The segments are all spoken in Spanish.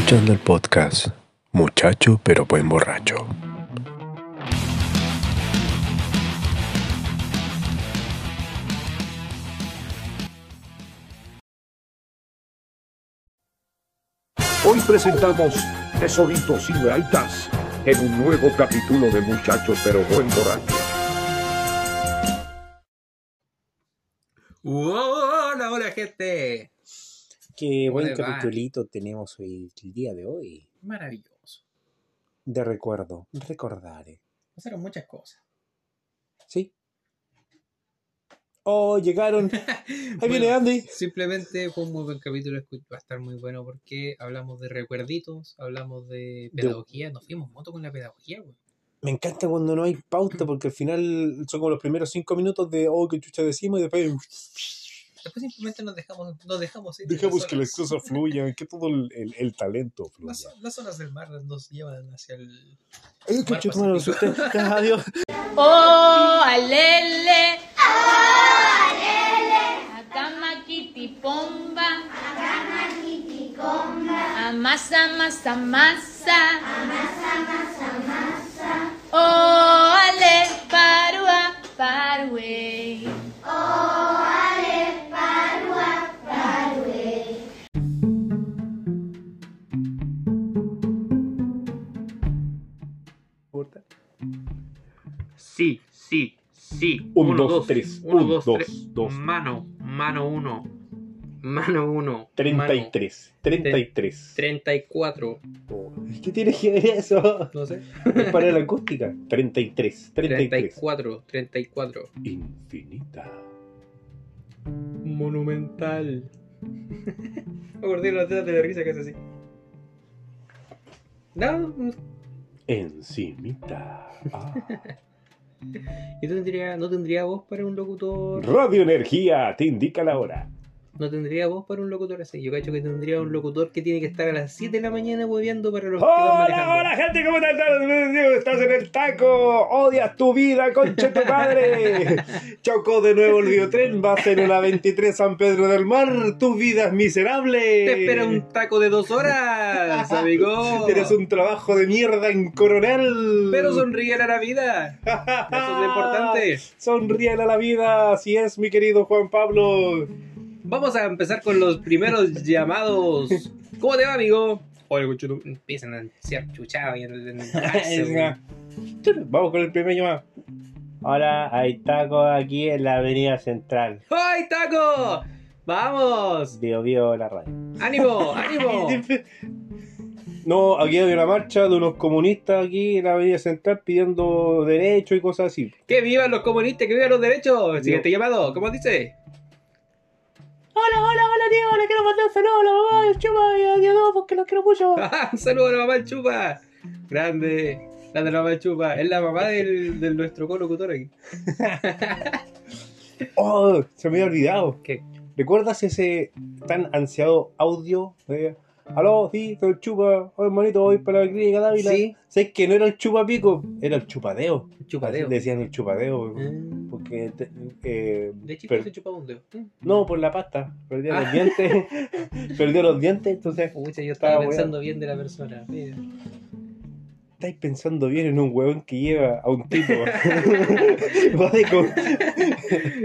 Escuchando el podcast Muchacho pero buen borracho. Hoy presentamos Tesoritos y Gaitas en un nuevo capítulo de Muchachos pero buen borracho. Hola, hola gente. Qué ¿Cómo buen capitulito tenemos hoy, el día de hoy. Maravilloso. De recuerdo, recordaré. Pasaron muchas cosas. ¿Sí? Oh, llegaron. Ahí viene Andy. Simplemente fue un muy buen capítulo, va a estar muy bueno porque hablamos de recuerditos, hablamos de pedagogía, nos fuimos moto con la pedagogía, güey. Me encanta cuando no hay pauta porque al final son como los primeros cinco minutos de oh, qué chucha decimos y después Después simplemente nos dejamos, nos dejamos ir. dejamos que las cosas fluyan, que todo el, el- el talento fluya. Las, las olas del mar nos llevan hacia el. Ay, qué Mar chucha, me lo Pacífico. asusté. Ya, Adiós. Oh, alele. Akama kitipomba. Amasa, masa, masa. Oh, ale, parua, parue. Sí, sí, sí. Un, Uno, dos, tres. Uno, Un, dos, dos, tres. dos. Mano, mano uno. Mano uno. 33. 33. 34. Oh, ¿Qué tiene que ver eso? No sé. Es para la acústica. 33. 33. 34. 34. Infinita. Monumental. Me acordé de la teta de la risa que hace así. No, no. Encimita. Ah. ¿Y tú tendría, no tendría voz para un locutor? Radio Energía te indica la hora. No tendría voz para un locutor así. Yo cacho que tendría un locutor que tiene que estar a las 7 de la mañana hueveando para los que van Hola, manejando. hola gente, ¿cómo estás? Estás en el taco, odias tu vida, concha tu padre. Chocó de nuevo el biotren, vas en una 23 San Pedro del Mar, tu vida es miserable. Te espera un taco de dos horas, amigo. Tienes un trabajo de mierda en Coronel. Pero sonríe a la vida. Eso es lo importante. Sonríe a la vida, así es, mi querido Juan Pablo. Vamos a empezar con los primeros llamados. ¿Cómo te va, amigo? Oye, empiezan a ser chuchados y güey. Vamos con el primer llamado. Hola, hay tacos aquí en la avenida central. ¡Ay, taco! ¡Vamos! Bio Bio la radio. ¡Ánimo! ¡Ánimo! No, aquí hay una marcha de unos comunistas aquí en la Avenida Central pidiendo derechos y cosas así. ¡Que vivan los comunistas! ¡Que vivan los derechos! Dios. Siguiente llamado, ¿cómo dice? Hola, hola, hola, tío. Le quiero mandar un saludo a la mamá del chupa y a Dios porque los quiero mucho. Un saludo a la mamá del Chupa. Grande. La de la mamá del Chupa. Es la mamá del, del nuestro colocutor aquí. Oh, se me había olvidado. ¿Qué? ¿Recuerdas ese tan ansiado audio de Aló, sí, soy el chupa, oh, hermanito, voy para la clínica Dávila. Sí. ¿Sabes que no era el chupapico? Era el chupadeo. Chupadeo. Así Decían el chupadeo. Mm. Porque te- eh, De chico per- se chupaba un dedo. Mm. no, por la pasta. Perdió Ah. los dientes. Perdió los dientes, entonces Pucha, yo estaba Estaba pensando bien de la persona. Mira. Estáis pensando bien en un huevón que lleva a un tipo. Va de co-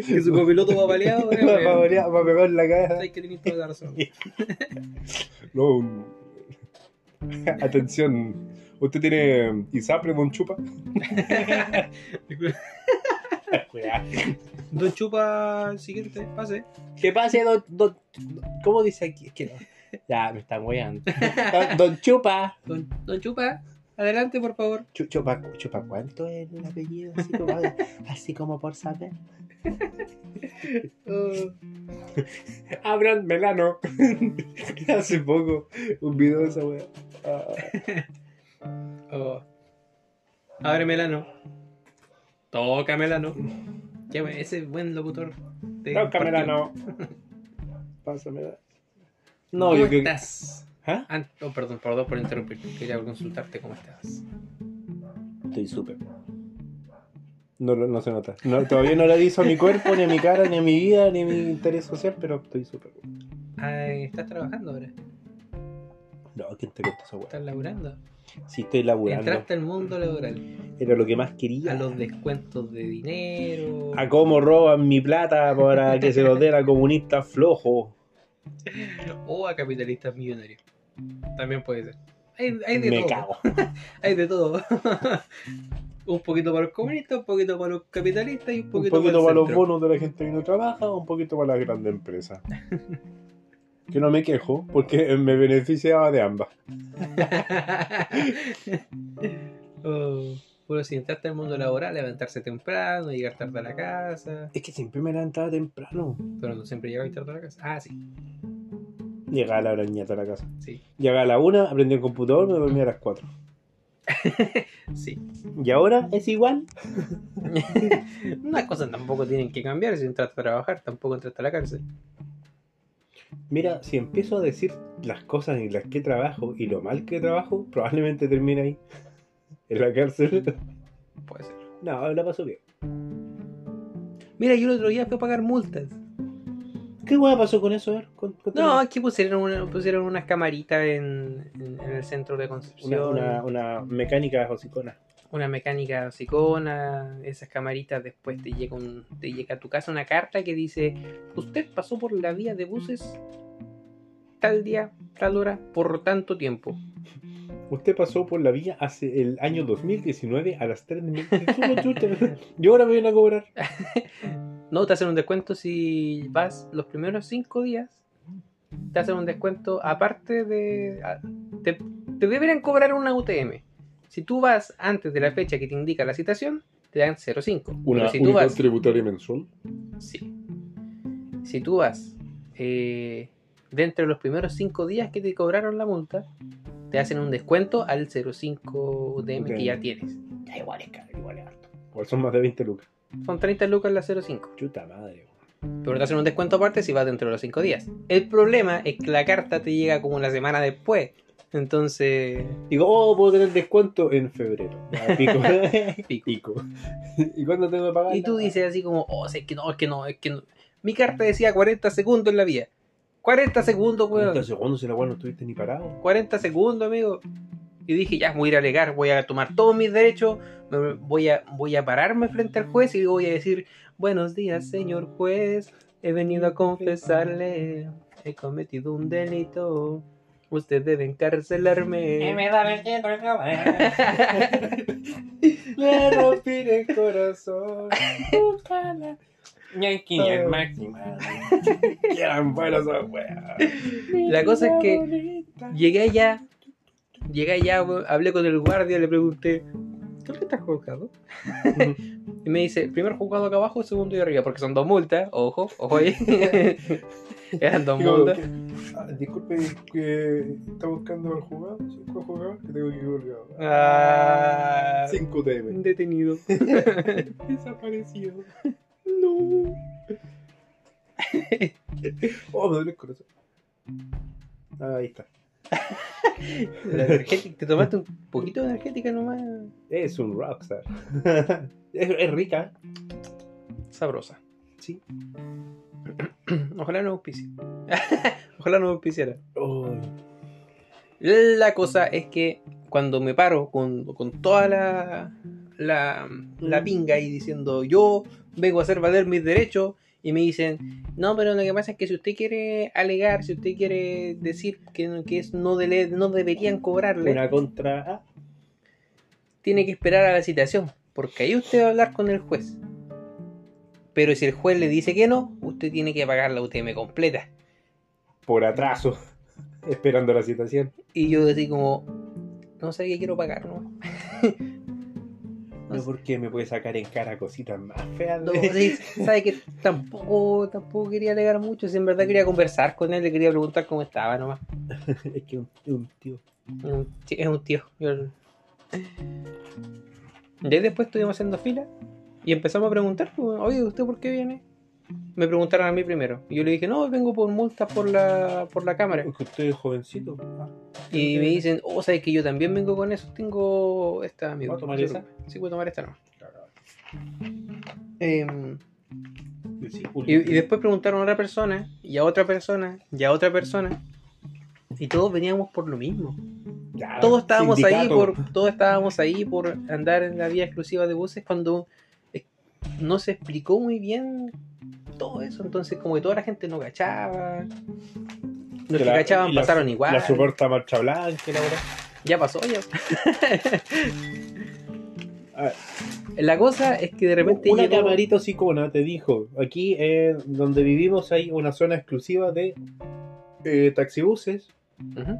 Que su copiloto va paleado. va, va a variar- va pegar en la cabeza. Sabes que tenés toda la razón. No, un- Atención. ¿Usted tiene ISAPRE, Don Chupa? Don Chupa, siguiente, pase. Que pase, don, don- ¿Cómo dice aquí? Es que no. Ya, me están weando. Don, don Chupa. Don, don Chupa, adelante, por favor. Chu- Chupa, Chupa, ¿cuánto es el apellido? Así como, así como por saber. Abran Melano. Hace poco un video de esa wea. Ah, Oh. Abre Melano. Toca Melano. Qué buen- ese buen locutor. Toca. Melano. Pásamela. No, ¿Cómo yo que. ¿Ah? Ah, oh, perdón, perdón por interrumpir. Quería consultarte cómo estás. Estoy súper. No, lo- no se nota. No, todavía no le aviso a mi cuerpo, ni a mi cara, ni a mi vida, ni a mi interés social, pero estoy súper. Ay, ¿Estás trabajando ahora? No, ¿quién te contó esa? Estás laburando. Sí, estoy laburando. Entraste al mundo laboral. Era lo que más quería. A los descuentos de dinero. A cómo roban mi plata para que se los den a comunistas flojos. O a capitalistas millonarios. También puede ser. Hay, hay de Me todo. cago. Hay de todo. un poquito para los comunistas, un poquito para los capitalistas y un Un poquito, poquito para los bonos de la gente que no trabaja, un poquito para las grandes empresas. Que no me quejo, porque me beneficiaba de ambas. oh, pero si entraste al mundo laboral, levantarse temprano, llegar tarde a la casa. Es que siempre me levantaba temprano. Pero no siempre llegaba tarde a la casa. Ah, sí, Llegaba a la hora ñata a la casa. sí, Llegaba a la una, aprendí el computador, me dormía a las cuatro. sí. ¿Y ahora es igual? Unas cosas tampoco tienen que cambiar si entraste a trabajar, tampoco entraste a la cárcel. Mira, si empiezo a decir las cosas en las que trabajo y lo mal que trabajo, probablemente termine ahí. En la cárcel. Puede ser. No, la paso bien. Mira, yo el otro día fui a pagar multas. ¿Qué hueá pasó con eso? A ver, con-. No, aquí pusieron, una- pusieron unas camaritas en, en- en el centro de Concepción. una, una mecánica hocicona. una mecánica psicona, esas camaritas después te llega, un- te llega a tu casa una carta que dice, usted pasó por la vía de buses tal día, tal hora, por tanto tiempo. Usted pasó por la vía hace el año 2019 a las 3 de la. Y ahora me vienen a cobrar. No, te hacen un descuento si vas los primeros cinco días. Te hacen un descuento aparte de... Te, te deberían cobrar una UTM. Si tú vas antes de la fecha que te indica la citación, te dan 0,5. Pero si vas... tributaria mensual. Sí. Si tú vas eh, dentro de los primeros 5 días que te cobraron la multa, te hacen un descuento al 0,5 UTM que ya tienes. Ya, igual es caro, igual es harto. Igual son más de 20 lucas. Son 30 lucas la 0,5. Chuta madre. Pero te hacen un descuento aparte si vas dentro de los 5 días. El problema es que la carta te llega como una semana después. Entonces, Digo, oh, puedo tener descuento en febrero. Pico. pico. ¿Y cuándo tengo que pagar? y tú dices así como, oh, es que no, es que no, es que no. Mi carta decía 40 segundos en la vía. 40 segundos, weón. 40 segundos si la weá no estuviste ni parado. 40 segundos, amigo. Y dije, ya, voy a ir a alegar, voy a tomar todos mis derechos, me voy a, voy a pararme frente al juez y voy a decir, buenos días, señor juez, he venido a confesarle, he cometido un delito, usted debe encarcelarme. Le rompí el corazón. Máxima. Quieran buenas esas weas. La cosa es que llegué allá, llegué allá, hablé con el guardia, le pregunté, ¿dónde estás juzgado? y me dice, primer juzgado acá abajo, segundo y arriba, porque son dos multas, ojo, ojo ahí. Eran dos Digo, multas. que- ah, disculpe, que está buscando al jugador. ¿Sí? ¿Cuál jugador? Que tengo que ir colgado. Ah, 5 TM. detenido. Desaparecido. No. oh, me duele el corazón. Ah, Ahí está. La energética, ¿Te tomaste un poquito de energética nomás? Es un rockstar. es, es rica. Sabrosa. Sí. Ojalá no auspicie. Ojalá no auspiciara. Ay. La cosa es que cuando me paro con, con toda la, la, la pinga y diciendo yo vengo a hacer valer mis derechos y me dicen no, pero lo que pasa es que si usted quiere alegar, si usted quiere decir que, que es, no, dele- no deberían cobrarle, Una contra. Tiene que esperar a la citación, porque ahí usted va a hablar con el juez. Pero si el juez le dice que no, usted tiene que pagar la UTM completa. por atraso. Esperando la citación. Y yo así como, no sé qué quiero pagar, ¿no? No, porque me puede sacar en cara cositas más feas. No, sí, sabe que tampoco, tampoco quería alegar mucho, si en verdad quería conversar con él, le quería preguntar cómo estaba nomás. es que un, un tío. Es un tí- es un tío. Yo- Y después estuvimos haciendo fila y empezamos a preguntar, pues, oye, ¿usted por qué viene? Me preguntaron a mí primero. Y yo le dije, no, vengo por multas por la, por la cámara. Es que usted es jovencito. Ah. Y me dicen, oh, sabes que yo también vengo con eso. Tengo esta, amigo. ¿Va a tomar esa? Sí, voy a tomar esta no. Em, Sí, y, y después preguntaron a otra persona, y a otra persona, y a otra persona. Y todos veníamos por lo mismo. Ya, Todos estábamos ahí por todos estábamos ahí por andar en la vía exclusiva de buses cuando eh, no se explicó muy bien todo eso. Entonces como que toda la gente no cachaba. Los que La- cachaban la- pasaron igual. La supuesta marcha blanca, la verdad. Ya pasó, ya. A ver, La cosa es que de repente una llegó- camarita psicona te dijo, aquí eh, donde vivimos hay una zona exclusiva de eh, taxibuses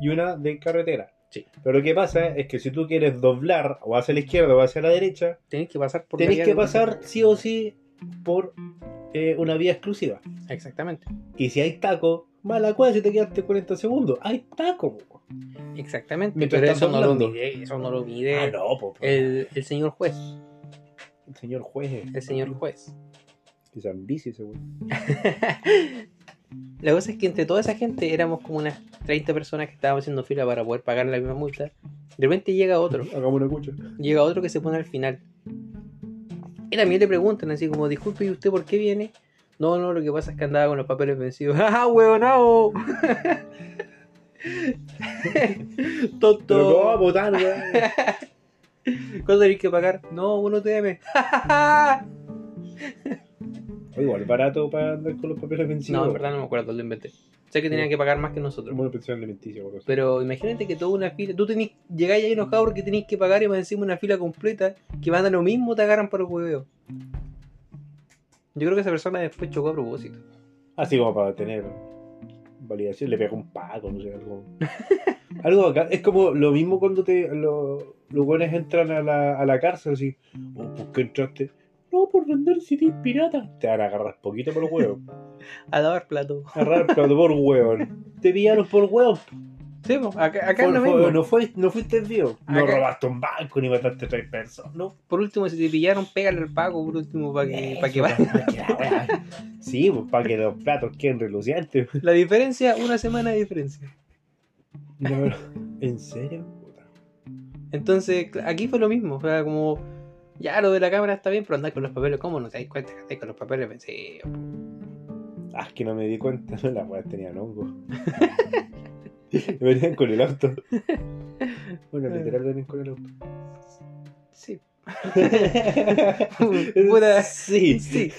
y una de carretera. Sí. Pero lo que pasa es que si tú quieres doblar o hacia la izquierda o hacia la derecha, Tenés que pasar por tenés que pasar sí o sí por eh, una vía exclusiva. Exactamente. Y si hay taco, mala cueva si te quedaste 40 segundos. Hay taco. po. Exactamente. Mientras pero eso no lo mide, eso no lo mide Ah, no, po, po. el, el señor juez. El señor juez. El señor juez. Quizá en bici, seguro. La cosa es que entre toda esa gente éramos como unas 30 personas que estábamos haciendo fila para poder pagar la misma multa. De repente llega otro, Hagamos una cucha. llega otro que se pone al final. Y también le preguntan así como, disculpe, ¿y usted por qué viene? No, no, lo que pasa es que andaba con los papeles vencidos. ¡Ah, huevonao! Pero Tonto. ¿cómo va a votar, weón? ¿Cuánto tenés que pagar? No, uno TM. Igual, barato para andar con los papeles vencidos. no, en verdad no me acuerdo, lo inventé. Sé que tenían que pagar más que nosotros. Una pensión alimenticia o algo así. Pero imagínate que toda una fila, tú tenés, llegáis ahí enojado porque tenéis que pagar y más encima una fila completa que van a lo mismo, te agarran por el hueveo. Yo creo que esa persona después chocó a propósito. Así como para tener validación, le pega un paco, no sé, algo. algo acá. Es como lo mismo cuando te lo- los buenos entran a la, a la cárcel, así. Oh, ¿Por qué entraste? No, por vender CDs pirata. Te van a agarrar poquito por huevo. A lavar plato. Agarrar plato por huevo. Te pillaron por huevo. Sí, acá, acá es lo fue- mismo. no, fue, no fuiste vivo. No Acá- robaste un banco ni mataste tres personas. No. Por último, si te pillaron, pégale el pago, por último, para que, pa' que vaya. pa' Sí, pues para que los platos queden relucientes. La diferencia, una semana de diferencia. No, ¿En serio? Entonces, aquí fue lo mismo. O sea, como, ya lo de la cámara está bien, pero andar con los papeles, ¿cómo no te das cuenta que andáis con los papeles vencidos? Ah, es que no me di cuenta, no, las weas tenían hongo. Venían con el auto. Bueno, literal venían con el auto. Sí. Puta- Sí. Sí.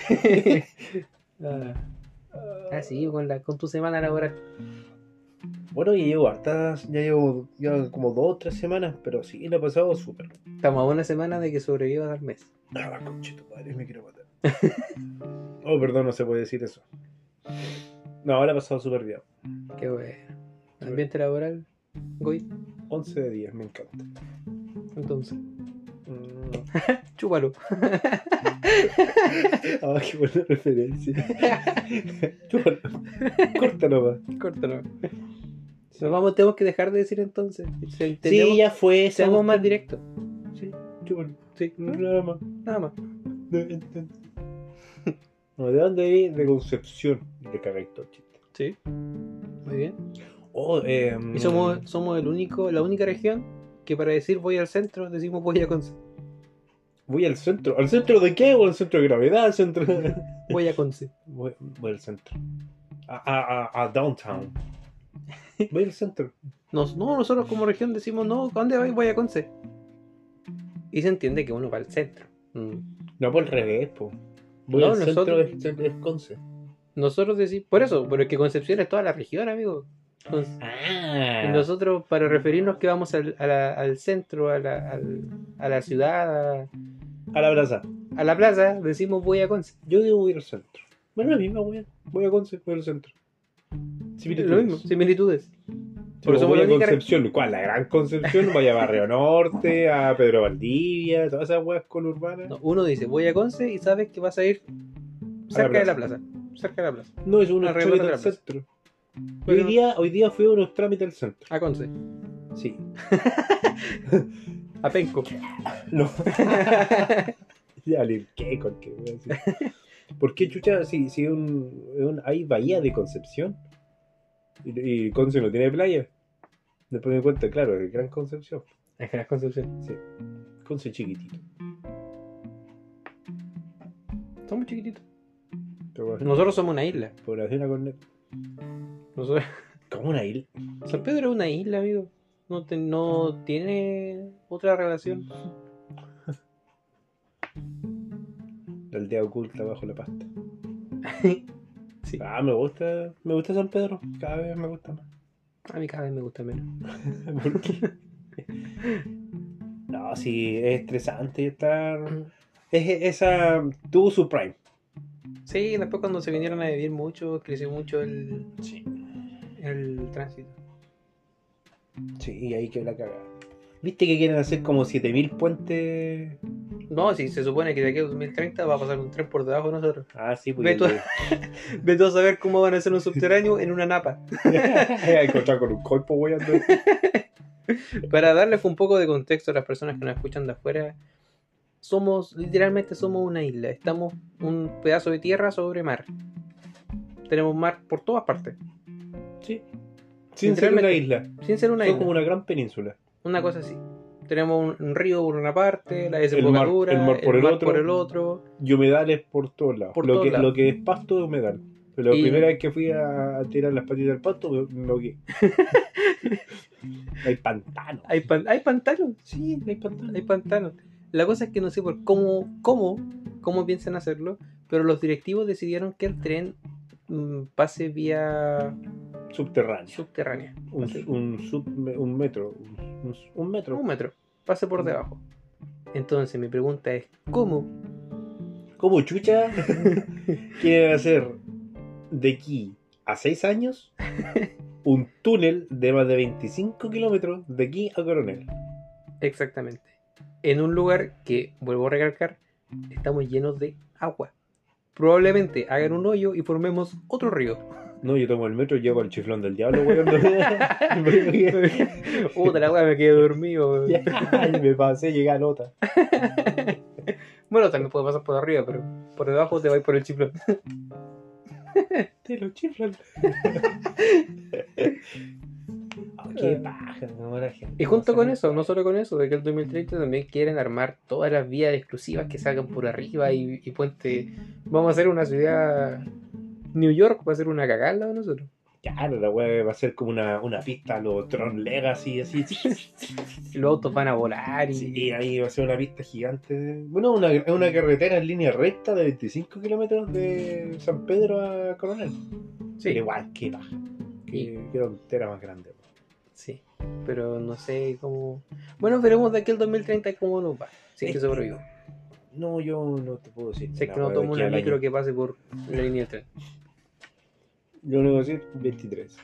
ah, ah, sí, con, la, con tu semana laboral. Bueno, ya llevo hartas, ya llevo ya como dos o tres semanas, pero sí, lo he pasado súper. Estamos a una semana de que sobrevivas al mes. Ah, conchito, padre, me quiero matar. oh, perdón, no se puede decir eso. No, ahora he pasado súper bien. Qué bueno. Ambiente laboral, Goy, 11 de 10, me encanta. entonces. Mm. Chúpalo. Ah, qué buena referencia. Chúpalo. Córtalo, va. Córtalo. Nos vamos, tenemos que dejar de decir entonces. Se- Sí, ya fue. Seamos más directos. Sí. Sí, Nada más. nada más. No, ¿de dónde vi? De Concepción. De el chiste. Sí. Muy bien. Oh, eh, Y somos, somos el único, la única región que para decir voy al centro decimos voy a Conce. Voy al centro. ¿Al centro de qué? ¿O al centro de gravedad? ¿Al centro? Voy a Conce. voy, voy al centro. A, a, a, a downtown. Voy al centro. Nos, no, nosotros como región decimos no, ¿a dónde vais? Voy a Conce. Y se entiende que uno va al centro. Mm. No, por el revés, po. Voy No, al centro nosotros- de, es Conce. Nosotros decimos, por eso, pero es que Concepción es toda la región, amigo. Entonces, Ah. nosotros, para referirnos que vamos al, a la- al centro, a la, al- a la ciudad, a, A la plaza. a la plaza, decimos voy a Conce. Yo digo voy al centro. Bueno, la misma, voy a, voy a Conce, voy al centro. Lo mismo, similitudes. Por Por eso voy a Concepción. ¿Cuál? La Gran Concepción. Vaya a Barrio Norte, a Pedro Valdivia, todas esas weas conurbanas. No, uno dice voy a Conce y sabes que vas a ir cerca de la plaza. Cerca de la plaza. No, es un Alrededor trámite al centro. Hoy día, hoy día fui a unos trámites al centro. A Conce. Sí. A Penco. No. ya qué con qué wea. ¿Por qué chucha si, si un, un- hay bahía de Concepción? Y, y Conce no tiene playa. Después me di cuenta, claro, es Gran Concepción. Es que la Concepción. Sí. Conce chiquitito. Somos chiquititos. Pero bueno, Nosotros somos una isla. población a Cornet. Nosotros, como una isla. San Pedro es una isla, amigo. No, te- no tiene otra relación. La aldea oculta bajo la pasta. Sí. Ah, me gusta, me gusta San Pedro. Cada vez me gusta más. A mí cada vez me gusta menos. ¿Por qué? No, sí, es estresante estar. Es, esa tuvo su prime. Sí, después cuando se vinieron a vivir mucho, creció mucho el, Sí. el tránsito. Sí, y ahí que la cagada. ¿Viste que quieren hacer como 7000 puentes? No, si se supone que de aquí a 2030 va a pasar un tren por debajo de nosotros. Ah, sí, Ve pues. tú- Vete a saber cómo van a hacer un subterráneo en una napa. a encontrar con un cuerpo, güey. Para darles un poco de contexto a las personas que nos escuchan de afuera, somos, literalmente somos una isla. Estamos un pedazo de tierra sobre mar. Tenemos mar por todas partes. Sí. Sin ser una isla. Sin ser una Son isla. como una gran península. Una cosa así. Tenemos un, un río por una parte, la mar- desembocadura, el mar por el otro. por el otro. Y humedales por todos lados. Por lo, todos que, lados. lo que es pasto es humedal. Pero la Y- primera vez que fui a, tirar las patitas del pasto, me, me ahogué. Hay pantano. Hay, pan- hay pantanos. Sí, hay pantano. Hay pantanos. La cosa es que no sé por cómo, cómo, cómo piensan hacerlo, pero los directivos decidieron que el tren mm, pase vía Subterráneo. subterránea. Un, Pase- un, sub- un metro. Un, un metro. un metro. Pase por debajo. Entonces mi pregunta es, ¿cómo? ¿Cómo chucha quieren hacer de aquí a 6 años un túnel de más de 25 kilómetros de aquí a Coronel? Exactamente. En un lugar que, vuelvo a recalcar, estamos llenos de agua. Probablemente hagan un hoyo y formemos otro río. No, yo tomo el metro y llego al chiflón del diablo, weón. Puta la weá, me quedé dormido. Ya, me pasé, llegué a nota. Bueno, también puede pasar por arriba, pero por debajo te va a ir por el chiflón. Te lo chiflan. Ah, qué paja, no, la gente. Y junto con eso, no solo con eso, de que el 2030 también quieren armar todas las vías exclusivas que salgan por arriba y, y puente. Vamos a hacer una ciudad. New York va a ser una cagada de nosotros. Claro, la weá va a ser como una, una pista a los Tron Legacy, así. Y los autos van a volar y. Sí, ahí va a ser una pista gigante. Bueno, una, es una carretera en línea recta de 25 kilómetros de San Pedro a Coronel. Sí, igual, qué paja. Qué, qué tontera más grande. sí. Pero no sé cómo. Bueno, veremos de aquí al 2030 cómo nos va. Si es que sobrevivo. No, yo no te puedo decir. La que no tomo una micro año. que pase por la línea del tren. Yo decir 23.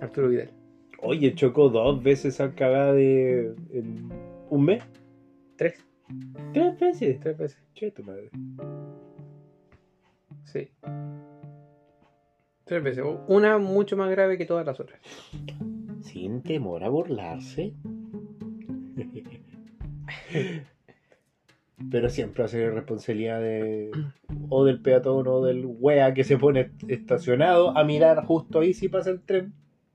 Arturo Vidal. Oye, chocó dos veces a cagada de. en un mes. Tres. Tres veces. Tres veces. Che, tu madre. Sí. Tres veces. Una mucho más grave que todas las otras. Sin temor a burlarse. Pero siempre va a ser responsabilidad de. o del peatón o del wea que se pone estacionado a mirar justo ahí si pasa el tren.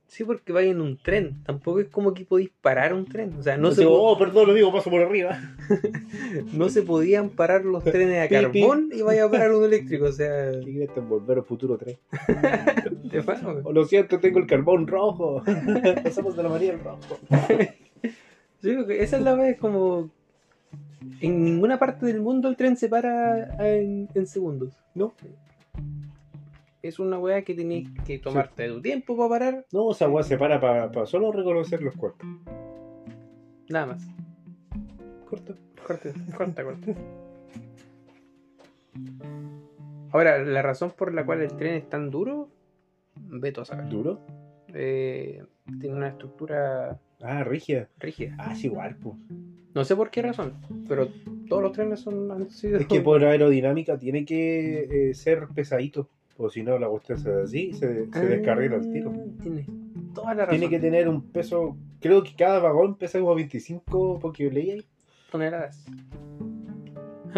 Sí, porque va en un tren. Tampoco es como que podéis parar un tren. O sea, no, se, Digo, oh, perdón, lo digo, paso por arriba. no se podían parar los trenes a carbón y vaya a parar uno eléctrico. O sea, ¿Qué en volver al futuro tren? fano. Oh, lo siento, tengo el carbón rojo. Pasamos de la María al rojo. Sí, porque esa es la vez como. En ninguna parte del mundo el tren se para en, en segundos. No. Es una weá que tenéis que tomarte tu tiempo para parar. No, esa weá se para para solo reconocer los cuerpos. Nada más. Corto. Corta, corta, corta. Ahora, la razón por la cual el tren es tan duro, veto a saber. ¿Duro? Eh, tiene una estructura Ah, rígida. rígida. Ah, es igual, pues. No sé por qué razón, pero todos los trenes son han sido. Es que por aerodinámica tiene que eh, ser pesadito. O si no, la cuestión se así, se, se descarrila el tiro. Ah, Tiene toda la razón. Tiene que tener un peso. Creo que cada vagón pesa como 25, porque leí ahí. toneladas.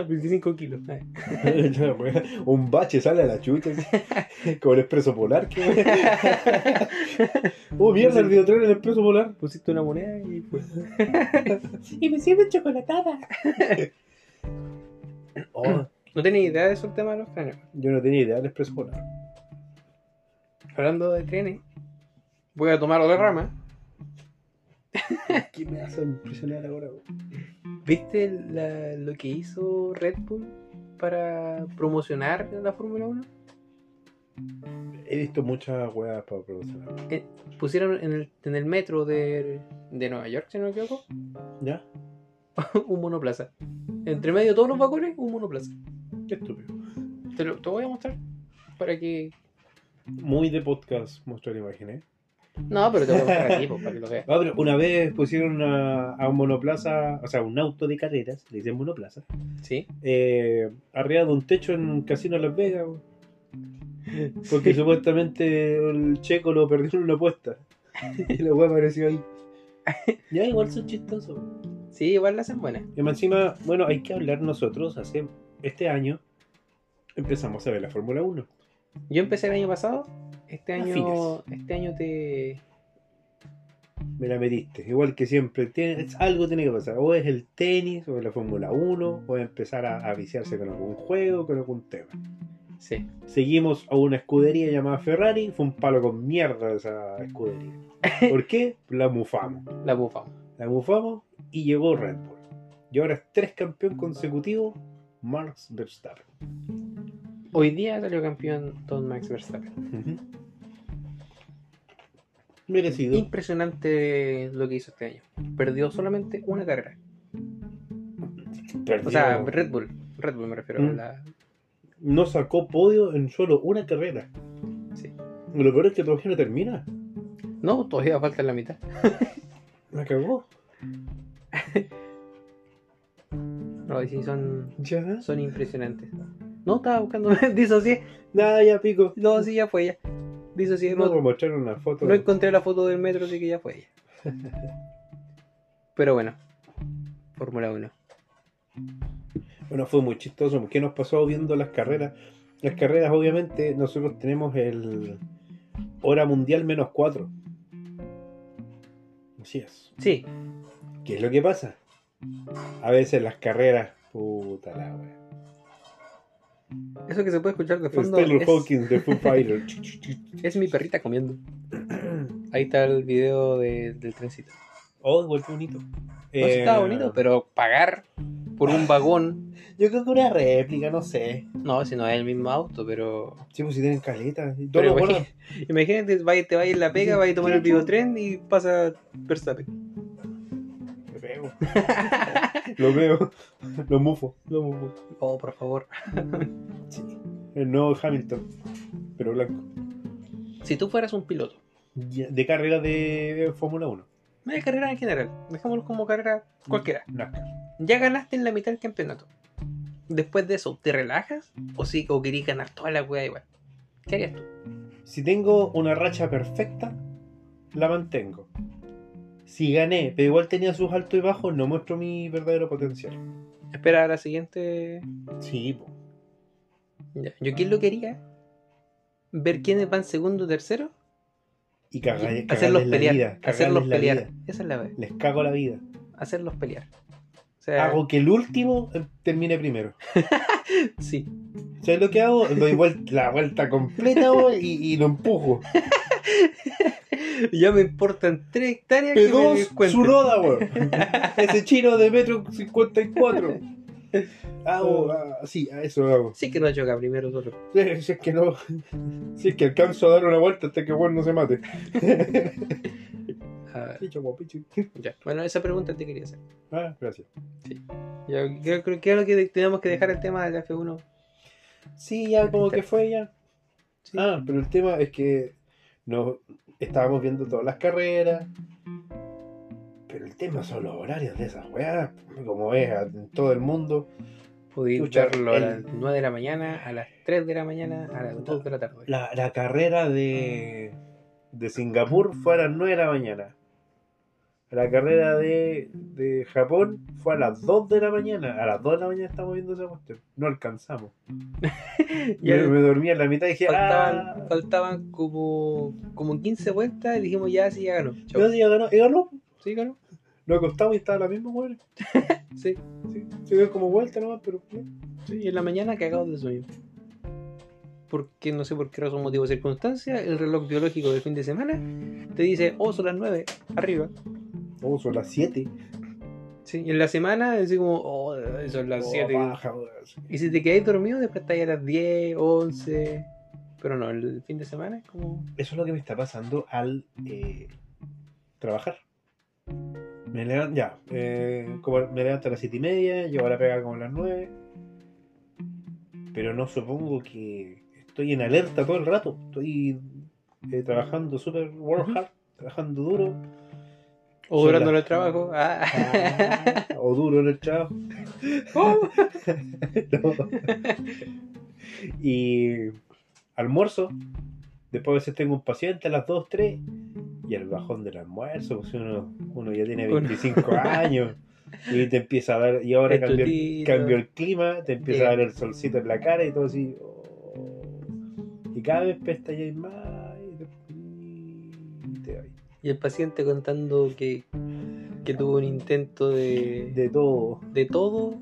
25 kilos. un bache sale a la chucha. Como el expreso polar. que- oh, mierda, el videotren el expreso polar. Pusiste una moneda y pues. Y me sirven chocolatada. oh, No tenía idea de esos temas de los trenes. yo no tenía idea del expreso polar. Hablando de trenes, Voy a tomar otra rama. ¿Qué me hace impresionar ahora? weón? ¿Viste la- lo que hizo Red Bull para promocionar la Fórmula 1? He visto muchas weas para producir. Pusieron en el, en el metro de, de Nueva York, si no me equivoco, ¿Ya? un monoplaza. Entre medio de todos los vagones, un monoplaza. Qué estúpido. Te lo, te voy a mostrar para que... Muy de podcast mostrar imágenes. No, pero te voy a mostrar aquí pues, para que lo veas. Ah, pero una vez pusieron a, a un monoplaza, o sea, un auto de carreras, le dicen monoplaza, ¿Sí? eh, arriba de un techo en un casino en Las Vegas. weón. Porque supuestamente el checo lo perdió en una apuesta. Y la wea apareció ahí. Ya, igual son chistosos. Sí, igual la hacen buena. Y más encima, bueno, hay que hablar nosotros. Hace este año empezamos a ver la Fórmula 1. Yo empecé el año pasado. Este año, este año te... Me la metiste. Igual que siempre, tiene- es- algo tiene que pasar. O es el tenis, o es la Fórmula 1, o es empezar a, a viciarse con algún juego, con algún tema. Sí. Seguimos a una escudería llamada Ferrari. Fue un palo con mierda esa escudería. ¿Por qué? La mufamos. La bufamos. La mufamos y llegó Red Bull. Y ahora es tres campeón consecutivo, Max Verstappen. Hoy día salió campeón Don Max Verstappen. Merecido. Impresionante lo que hizo este año. Perdió solamente una carrera. Perdió. O sea, Red Bull. Red Bull me refiero. Mm. La... no sacó podio en solo una carrera. Sí. Lo peor es que todavía no termina. No, todavía falta la mitad. La cagó. No, sí, son, Ya. son impresionantes. No, estaba buscando. Disocié. Nada, ya pico. No, sí, ya fue ella. Disocié. No, No, una foto. no encontré la foto del metro, así que ya fue ella. Pero bueno. Fórmula 1. Bueno, fue muy chistoso. ¿Qué nos pasó viendo las carreras? Las carreras, obviamente, nosotros tenemos el hora mundial menos 4. Así es. Sí, ¿Qué es lo que pasa? A veces las carreras. Puta la wea. Eso que se puede escuchar de fondo Taylor es, Hawkins de Foo Fighter. es mi perrita comiendo. Ahí está el video de- del trencito. oh, igual que bonito. No, sí Eh, estaba bonito, pero pagar por un vagón. Yo creo que una réplica, no sé. No, si no es el mismo auto, pero. Sí, pues si tienen caleta. Pero bueno. imagínate, imagínate, te vayas en la pega, vayas a tomar el videotren y pasa Verstappen. Me pego. lo veo. Lo mufo. Lo mufo. Oh, por favor. Sí. El nuevo Hamilton. Pero blanco. Si tú fueras un piloto, De carrera de Fórmula 1. no de carrera en general, dejémoslo como carrera cualquiera. NASCAR. Ya ganaste en la mitad del campeonato. Después de eso, ¿te relajas? ¿O sí, o querís ganar toda la weá igual? ¿Qué harías tú? Si tengo una racha perfecta, la mantengo. Si gané, pero igual tenía sus altos y bajos, no muestro mi verdadero potencial. Espera a la siguiente. Sí, po. Ya. Yo quién lo quería ver quiénes van segundo o tercero. Y cagar, hacerlos la pelear. vida, hacerlos la pelear. vida. Esa es la vez. Les cago la vida. Hacerlos pelear. O sea, Hago que el último eh, termine primero. sí. ¿Sabes lo que hago? Doy vuelta, la vuelta completa y, y lo empujo. Ya me importan tres hectáreas que me P2 descuenten. Sunoda, weón. Ese chino de metro 54. Hago así, a eso hago. Sí que no choca primero solo. Si, si es que no. Si es que alcanzo a dar una vuelta hasta que weón no se mate. Ya. Bueno, esa pregunta te quería hacer. Ah, gracias. Yo creo, creo, creo que tenemos que dejar el tema del F1. Sí, ya como que fue ya. Sí. Ah, pero el tema es que no estábamos viendo todas las carreras. Pero el tema son los horarios de esas weas, como es en todo el mundo. Podéis Escucha, verlo a las 9 de la mañana, a las 3 de la mañana, a las 2 de la tarde. La, la carrera de, de Singapur fue a las 9 de la mañana. La carrera de, de Japón fue a las 2 de la mañana. A las 2 de la mañana estamos viendo esa cuestión. No alcanzamos. Ya me, me dormí en la mitad y dije, faltaban, ah, faltaban como, como 15 vueltas y dijimos ya, sí, ya ganó. Chau. no, sí, ya ganó. ¿Y ganó? ¿Sí ganó? Nos acostamos y estaba la misma mujer. Sí. Sí, se ve como vuelta nomás, pero. sí. Y en la mañana cagados de sueño. porque no sé por qué razón, motivo o circunstancia, el reloj biológico del fin de semana te dice, oh, son las 9, arriba. Oh, son las 7. Sí, y en la semana es como, oh, son las Oh, 7. baja, weón. Y si te quedáis dormido, después estáis a las 10, 11. Pero no, el fin de semana es como. Eso es lo que me está pasando al eh, trabajar. Me levanto, ya, eh, como me levanto a las 7 y media, llego a la pega como a las 9. Pero no supongo que estoy en alerta todo el rato. Estoy eh, trabajando super work hard, trabajando duro. O Son durante las- el trabajo. Ah. Ah, o duro en el trabajo. No. Y almuerzo. Después a veces tengo un paciente a las 2, 3. Y el bajón del almuerzo, pues uno, uno ya tiene Uno. 25 años. Y te empieza a dar, y ahora cambió, cambió el clima, te empieza a dar el solcito en la cara y todo así. oh. Y cada vez pestañas más. Y el paciente contando que, que tuvo un intento de, De todo. de todo.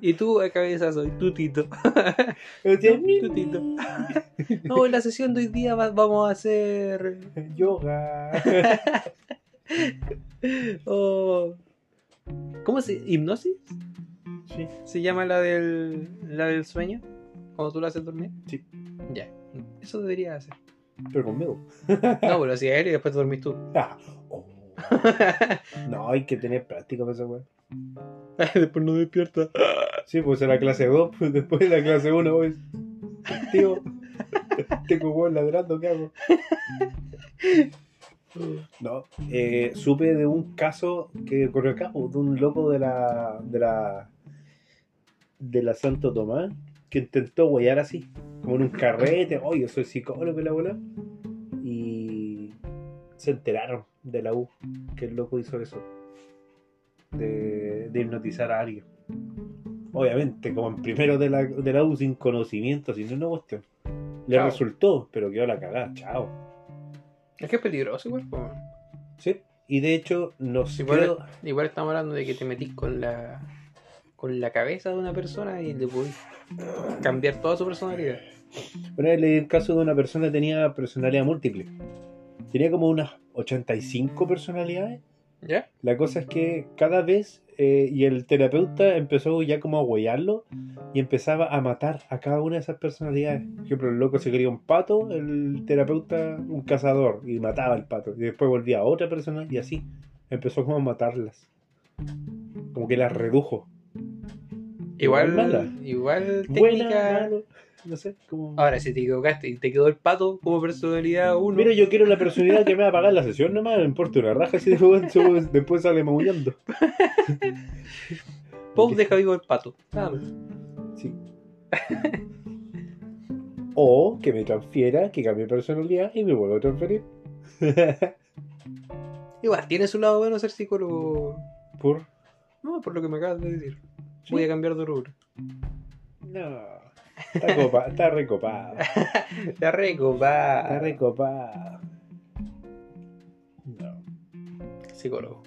Y tú a cabezazo, y tutito. Tutito. No, en la sesión de hoy día va- vamos a hacer. Yoga. oh, ¿Cómo se ¿Hipnosis? Sí. ¿Se llama la del, la del sueño? Cuando tú lo haces dormir. Sí. Ya. Eso debería hacer. Pero conmigo. No, pero si a él y después te dormís tú. Ah, oh. No, hay que tener práctica para esa weá. después no despierta. Sí, pues en la clase 2, pues después de la clase 1 voy. Tío, tengo weón ladrando, ¿qué hago? No, eh, supe de un caso que ocurrió acá, pues, de un loco de la. de la. de la Santo Tomás que intentó huellar así, como en un carrete, oye, yo soy psicólogo y la bola. Y se enteraron de la U que el loco hizo eso. De, de hipnotizar a alguien. Obviamente, como en primero de la, de la U sin conocimiento, sin una cuestión. Le Chao. resultó, pero quedó la cagada, chao. Es que es peligroso igual. Sí. Y de hecho, nos Igual, quedó- igual estamos hablando de que te metís con la con la cabeza de una persona y le podés cambiar toda su personalidad. Leí el caso de una persona que tenía personalidad múltiple. Tenía como unas 85 personalidades. ¿Ya? La cosa es que cada vez, eh, y el terapeuta empezó ya como a huellarlo y empezaba a matar a cada una de esas personalidades. Por ejemplo, el loco se quería un pato, el terapeuta un cazador y mataba al pato. Y después volvía a otra persona y así. Empezó como a matarlas. Como que las redujo. Igual, mala. igual Buena, técnica. malo, no sé. Como... Ahora, si te equivocaste y te quedó el pato como personalidad uno, Mira, yo quiero la personalidad que me va a pagar la sesión nomás, me importa una raja si después, después sale maullando. Pop deja vivo el pato. Nada más. Sí. O que me transfiera, que cambie personalidad y me vuelva a transferir. Igual, tiene su lado bueno ser psicólogo. Por. No, por lo que me acabas de decir. Voy a cambiar de rubro. No. Está, copa, está recopado. La recopa. Está recopado. No. Psicólogo.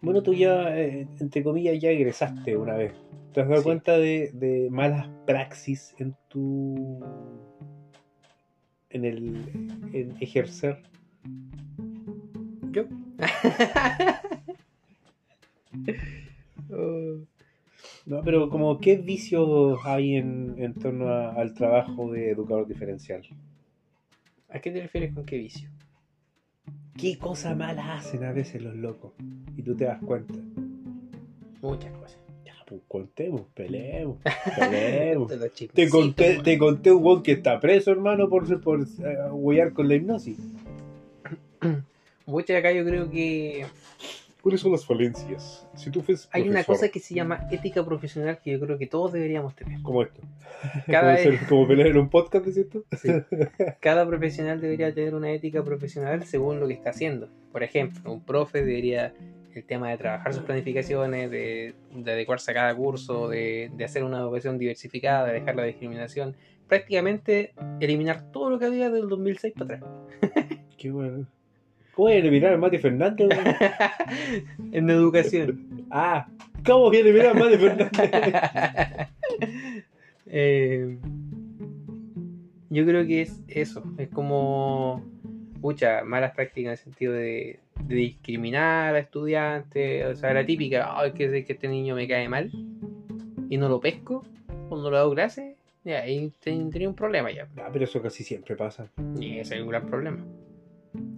Bueno, tú ya, eh, entre comillas, ya egresaste una vez. ¿Te has dado Sí. cuenta de, de malas praxis en tu. en el. en ejercer? Yo. Oh, No, pero como qué vicios hay en, en torno a- al trabajo de educador diferencial. ¿A qué te refieres con qué vicio? ¿Qué cosa mala hacen a veces los locos? Y tú te das cuenta. Muchas cosas. Ya, pues contemos, peleemos, peleemos. Te conté, te conté un weón que está preso, hermano, por, por huear con la hipnosis. Muchas acá yo creo que ¿Cuáles son las falencias? Si tú fueses hay una cosa que se llama ética profesional que yo creo que todos deberíamos tener. Como esto. Cada, como, ser- como pelear en un podcast, ¿es cierto? sí. Cada profesional debería tener una ética profesional según lo que está haciendo. Por ejemplo, un profe debería el tema de trabajar sus planificaciones, de, de adecuarse a cada curso, de, de hacer una educación diversificada, de dejar la discriminación, prácticamente eliminar todo lo que había del 2006 para atrás. Qué bueno. ¿Cómo voy a eliminar a Mati Fernández? en educación. ah, ¿cómo voy a eliminar a Mati Fernández? Eh, Yo creo que es eso. Es como. Pucha, malas prácticas en el sentido de, de discriminar a estudiantes. O sea, la típica, ay, que, sé que este niño me cae mal y no lo pesco cuando le hago clase. Ya, ahí ten- tenía un problema ya. Ah, pero eso casi siempre pasa. Y ese es un gran problema.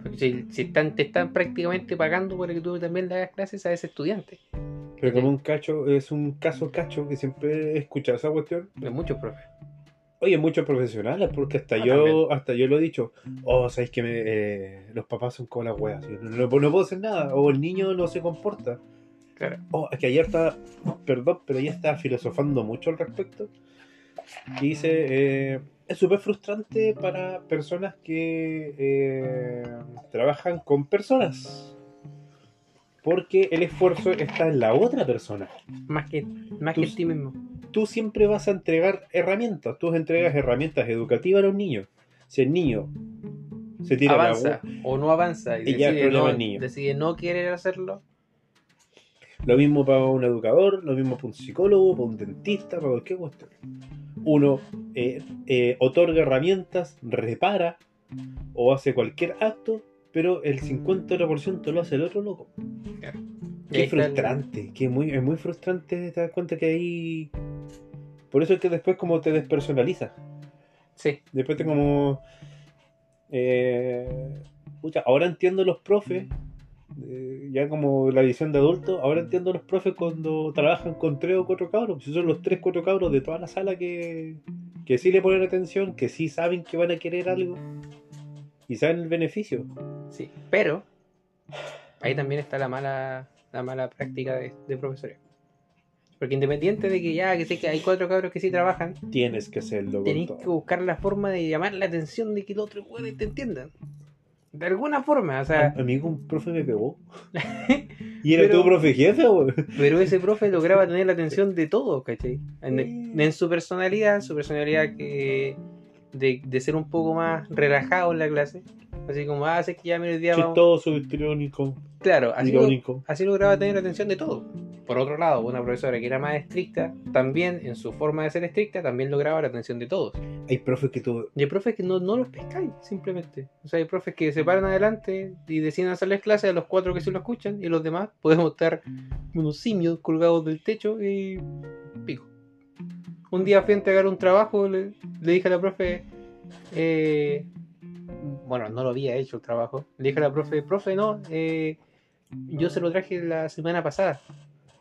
Porque si, si están, te están prácticamente pagando para que tú también le hagas clases a ese estudiante. Pero como un cacho, es un caso cacho que siempre he escuchado esa cuestión. De muchos profes. Oye, muchos profesionales, porque hasta Ah, yo también. hasta yo lo he dicho. Oh, sabéis que me, eh, los papás son como las weas. No, no- no puedo hacer nada. O el niño no se comporta. Claro. Oh, es que ayer estaba, perdón, pero ayer estaba filosofando mucho al respecto. Dice, eh, es súper frustrante para personas que eh, trabajan con personas. Porque el esfuerzo está en la otra persona. Más que, más Tú- que en ti mismo. Tú siempre vas a entregar herramientas. Tú entregas herramientas educativas a los niños. Si el niño se tira la avanza o no avanza y Y decide, no, niño. decide no querer hacerlo, Lo mismo para un educador, lo mismo para un psicólogo, para un dentista, para cualquier cuestión. Uno eh, eh, otorga herramientas, repara o hace cualquier acto, pero el 50% lo hace el otro loco. Qué frustrante, que muy, es muy frustrante te das cuenta que ahí... Por eso es que después como te despersonalizas. Sí, Después te como... Eh, pucha, ahora entiendo los profes, eh, ya como la visión de adulto, ahora entiendo los profes cuando trabajan con tres o cuatro cabros. Si son los tres, cuatro cabros de toda la sala que, que sí le ponen atención, que sí saben que van a querer algo y saben el beneficio. sí. Pero ahí también está la mala, la mala práctica de, de profesores. Porque independiente de que ya que sé que hay cuatro cabros que sí trabajan, Tienes que hacerlo todo. que buscar la forma de llamar la atención de que el otro puede te entiendan. De alguna forma, o sea, Amigo, un profe me pegó. y era Pero- tu profe jefe, güey. pero ese profe lograba tener la atención de todos, ¿cachai? En, en su personalidad, su personalidad que de, de ser un poco más relajado en la clase. Así como, ah, sé que ya me el día vamos. Chistoso, histriónico, Claro, así, lo- irónico. así lograba tener la atención de todos. Por otro lado, una profesora que era más estricta, también en su forma de ser estricta, también lograba la atención de todos. Hay profes que tú Y hay profes que no, no los pescáis, simplemente. O sea, hay profes que se paran adelante y deciden hacerles clases a los cuatro que sí lo escuchan y los demás podemos estar unos simios colgados del techo y pico. Un día fui a entregar un trabajo, le, le dije a la profe, eh, bueno, no lo había hecho el trabajo, le dije a la profe, profe, no, eh, yo se lo traje la semana pasada.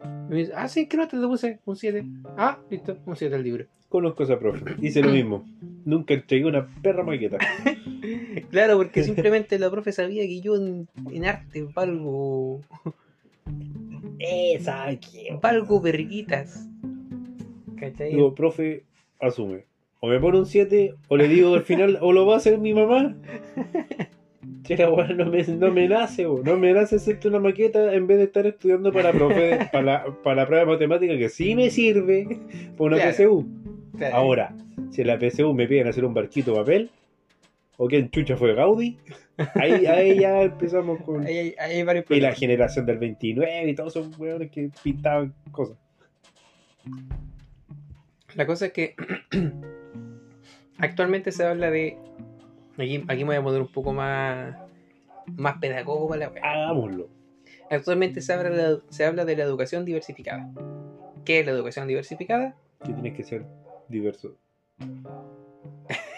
Y me dice, ah, sí, ¿qué nota te puse? Un 7. Ah, listo, un 7 al libro. Conozco a esa profe. Hice lo mismo. Nunca entregué una perra maqueta. Claro, porque simplemente la profe sabía que yo en, en arte valgo. Esa, valgo verguitas. ¿Cachai? Digo, profe, asume. O me pone un 7, o le digo al final, o lo va a hacer mi mamá. Che, la weá no me, no me nace, bo. no me nace hacerte una maqueta en vez de estar estudiando para, profe, para, la, para la prueba de matemática que sí me sirve para una Claro. PSU. Claro. Ahora, si en la PSU me piden hacer un barquito de papel, o que en chucha fue Gaudí, ahí, ahí ya empezamos con. Ahí ahí varios Y la generación del 29 y todos esos weones que pintaban cosas. La cosa es que actualmente se habla de. Aquí, aquí me voy a poner un poco más, más pedagogo para la wea. Hagámoslo. Actualmente se habla, de la, se habla de la educación diversificada. ¿Qué es la educación diversificada? Que tienes que ser diverso.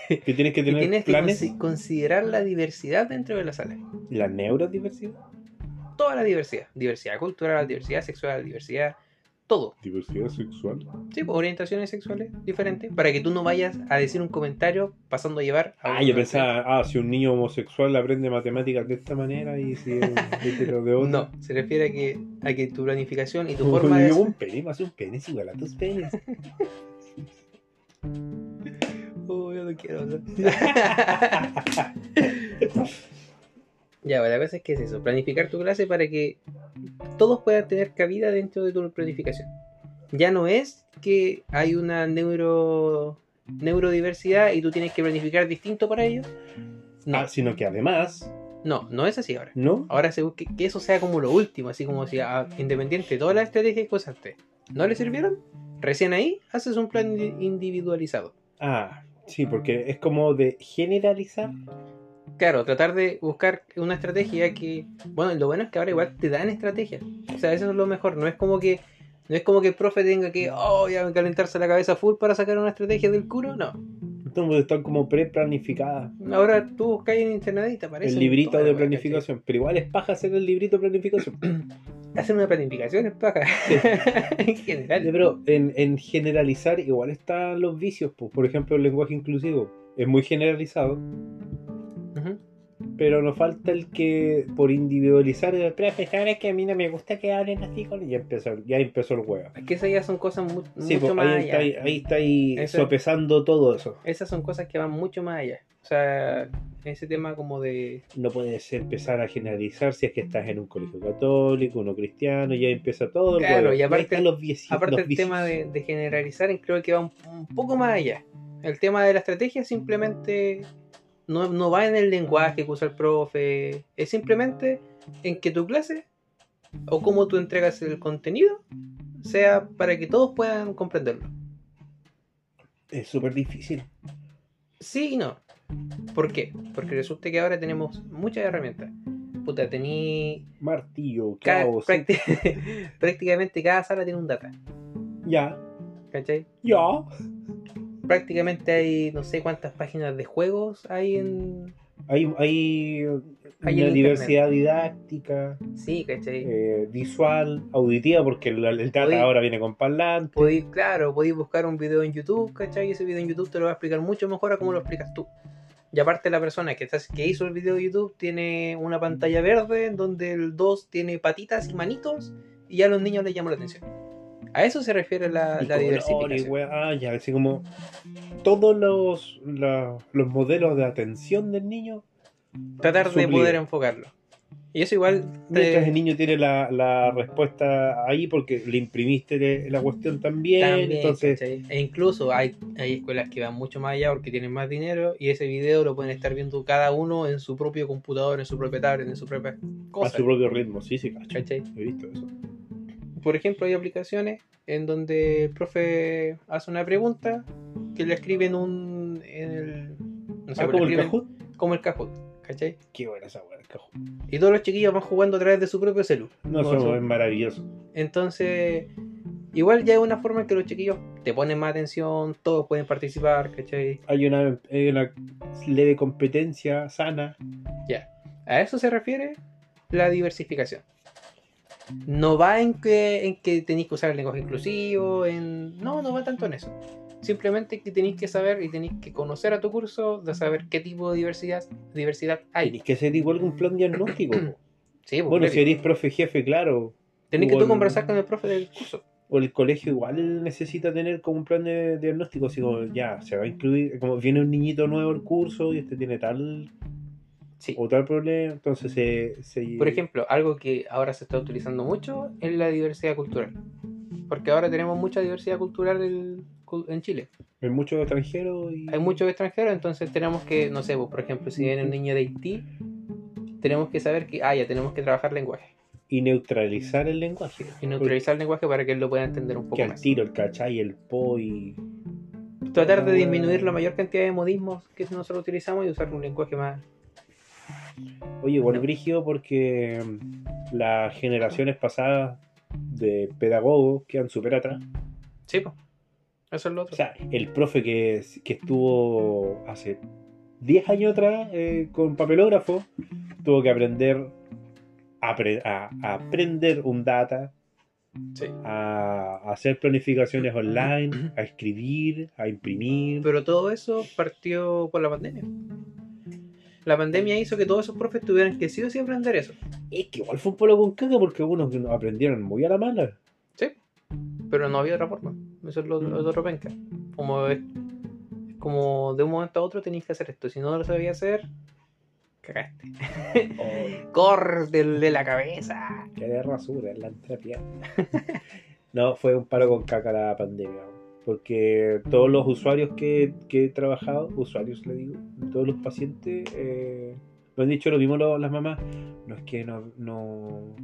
que tienes que Que tener tienes que planes. consi- considerar la diversidad dentro de la sala. La neurodiversidad. Toda la diversidad. Diversidad cultural, diversidad sexual, diversidad. Todo. Diversidad sexual. Sí, pues, orientaciones sexuales diferentes. Para que tú no vayas a decir un comentario pasando a llevar a Ah, yo pensaba, ah, si un niño homosexual aprende matemáticas de esta manera y si es hetero de otra. No, se refiere a que, a que tu planificación y tu forma de. un pene, más un pene es igual a tus penes. Oh, yo no quiero. ¿no? Ya, la cosa es que es eso, planificar tu clase para que todos puedan tener cabida dentro de tu planificación. Ya no es que hay una neuro neurodiversidad y tú tienes que planificar distinto para ellos. No, Ah, sino que además, no, no es así ahora. ¿no? Ahora se que eso sea como lo último, así como si a independiente de todas las estrategias que usaste no le sirvieron, recién ahí haces un plan indi- individualizado. Ah, Sí, porque es como de generalizar. Claro, tratar de buscar una estrategia que. Bueno, lo bueno es que ahora igual te dan estrategias. O sea, eso es lo mejor. No es como que. No es como que el profe tenga que, oh, ya calentarse la cabeza full para sacar una estrategia del culo, no. Entonces están como pre-planificadas. Ahora tú buscas en internet y te aparece. El librito de planificación. Pero igual es paja hacer el librito de planificación. Hacer una planificación es paja. en Ya, general. Pero en, en generalizar igual están los vicios. pues. Por ejemplo, el lenguaje inclusivo es muy generalizado, Pero nos falta el que por individualizar el profesor es que a mí no me gusta que hablen así con ya empezó, ya empezó el huevo. Es que esas ya son cosas mu- Sí, mucho pues, más ahí, allá. ahí, ahí está ahí Eso- sopesando todo eso. Esas son cosas que van mucho más allá. O sea, ese tema como de. No puedes empezar a generalizar si es que estás en un colegio católico, uno cristiano, ya empieza todo el Claro, huevo. y aparte- los. Aparte los el tema de, de generalizar, creo que va un, un poco más allá. El tema de la estrategia simplemente no, no va en el lenguaje que usa el profe, es simplemente en que tu clase o cómo tú entregas el contenido sea para que todos puedan comprenderlo. Es súper difícil. Sí y no. ¿Por qué? Porque resulta que ahora tenemos muchas herramientas. Puta, tení... Martillo, ca- clavo, sí. prácti- prácticamente cada sala tiene un data. ya, ¿Cachai? ya. Prácticamente hay no sé cuántas páginas de juegos hay en. Hay, hay Hay una diversidad didáctica, Sí, ¿cachai? eh, visual, auditiva, porque el, el data ahora viene con parlante. Podéis, claro, podéis buscar un video en YouTube, ¿cachai? Y ese video en YouTube te lo va a explicar mucho mejor a cómo lo explicas tú. Y aparte la persona que, está, que hizo el video de YouTube tiene una pantalla verde en donde el 2 tiene patitas y manitos y ya a los niños les llama la atención. A eso se refiere la, y la diversificación. weá, ah, ya, así como todos los, modelos de atención del niño, Tratar de poder enfocarlo. Y eso igual... te- mientras el niño tiene la, la respuesta ahí porque le imprimiste la cuestión también, También, entonces ¿cachai? E incluso hay, hay escuelas que van mucho más allá porque tienen más dinero y ese video lo pueden estar viendo cada uno en su propio computador, en su propia tablet, en su propia a cosa. su propio ritmo, sí, sí, cacho. He visto eso. Por ejemplo, hay aplicaciones en donde el profe hace una pregunta que le escribe en un. En el, no sé, Ah, como el escriben Kahoot. como el Kahoot, ¿cachai? Qué buena esa weá, el Kahoot. Y todos los chiquillos van jugando a través de su propio celu. No, eso es maravilloso. Entonces, igual ya es una forma en que los chiquillos te ponen más atención, todos pueden participar, ¿cachai? Hay una, hay una leve competencia sana. A eso se refiere la diversificación. No va en que, en que tenéis que usar el lenguaje inclusivo, en... no, no va tanto en eso. Simplemente que tenéis que saber y tenéis que conocer a tu curso, de saber qué tipo de diversidad, diversidad hay. Tenéis que hacer igual un plan diagnóstico. Sí, pues, bueno, si eres profe jefe, claro. Tenéis que tú igual- conversar con el profe del curso. O el colegio igual necesita tener como un plan de diagnóstico, así como ya, se va a incluir, como viene un niñito nuevo al curso y este tiene tal Sí. o tal problema, entonces se... se- Por ejemplo, algo que ahora se está utilizando mucho es la diversidad cultural. Porque ahora tenemos mucha diversidad cultural en, en Chile. Hay muchos extranjeros y... Hay muchos extranjeros, entonces tenemos que, no sé, pues, por ejemplo, si viene un niño de Haití, tenemos que saber que, ah, ya tenemos que trabajar lenguaje. Y neutralizar el lenguaje. Y neutralizar el lenguaje para que él lo pueda entender un Que poco al más. tiro, el cachai, el po y... Tratar de disminuir la mayor cantidad de modismos que nosotros utilizamos y usar un lenguaje más... Oye, igual brígido porque mm, las generaciones pasadas de pedagogos quedan súper atrás. Sí, pues. Eso es lo otro. O sea, el profe que, que estuvo hace 10 años atrás eh, con papelógrafo tuvo que aprender a, apre- a- a aprender un data, Sí. a, a hacer planificaciones online, a escribir, a imprimir. Pero todo eso partió por la pandemia. La pandemia hizo que todos esos profes tuvieran que sí o sí aprender eso. Es que igual fue un polo con caca porque algunos aprendieron muy a la mala. Sí. Pero no había otra forma. Eso es lo, lo otro penca. Como es, como de un momento a otro tenéis que hacer esto. Si no lo sabías hacer, cagaste. De, de la cabeza. Que de rasura en la entrepierna. no, fue un paro con caca la pandemia. Porque todos los usuarios que, que he trabajado, usuarios le digo, todos los pacientes, eh, Me han dicho lo mismo lo- las mamás. No es que no, no,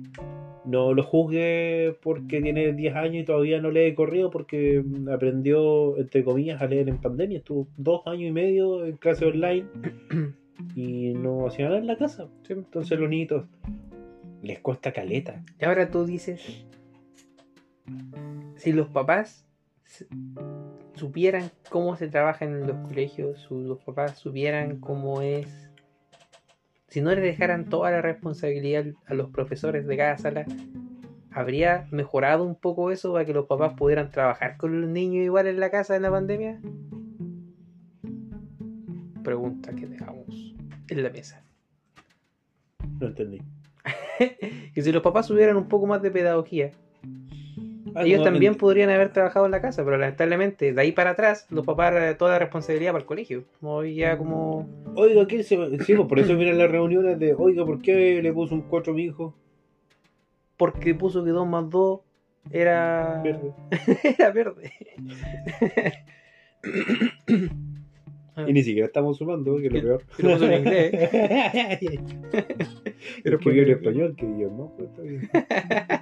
no lo juzgue porque tiene 10 años y todavía no lee corrido porque aprendió, entre comillas, a leer en pandemia. Estuvo dos años y medio en clase online y no hacía nada en la casa. Sí. Entonces los niñitos les cuesta caleta. Y ahora tú dices, si los papás supieran cómo se trabaja en los colegios, si los papás supieran cómo es, si no le dejaran toda la responsabilidad a los profesores de cada sala, ¿habría mejorado un poco eso para que los papás pudieran trabajar con los niños igual en la casa en la pandemia? Pregunta que dejamos en la mesa. No entendí. Que si los papás tuvieran un poco más de pedagogía, Ellos también podrían haber trabajado en la casa, pero lamentablemente de ahí para atrás los papás eh, toda la responsabilidad para el colegio. Hoy ya como... Oiga, ¿qué se... Sí, pues por eso miran las reuniones de, oiga, ¿por qué le puso un 4 a mi hijo? Porque puso que 2 más 2 era... Verde. era verde. Y ni siquiera estamos sumando, que es lo Que- peor. que lo puso en inglés. Pero escribió en español, que no, pues está bien.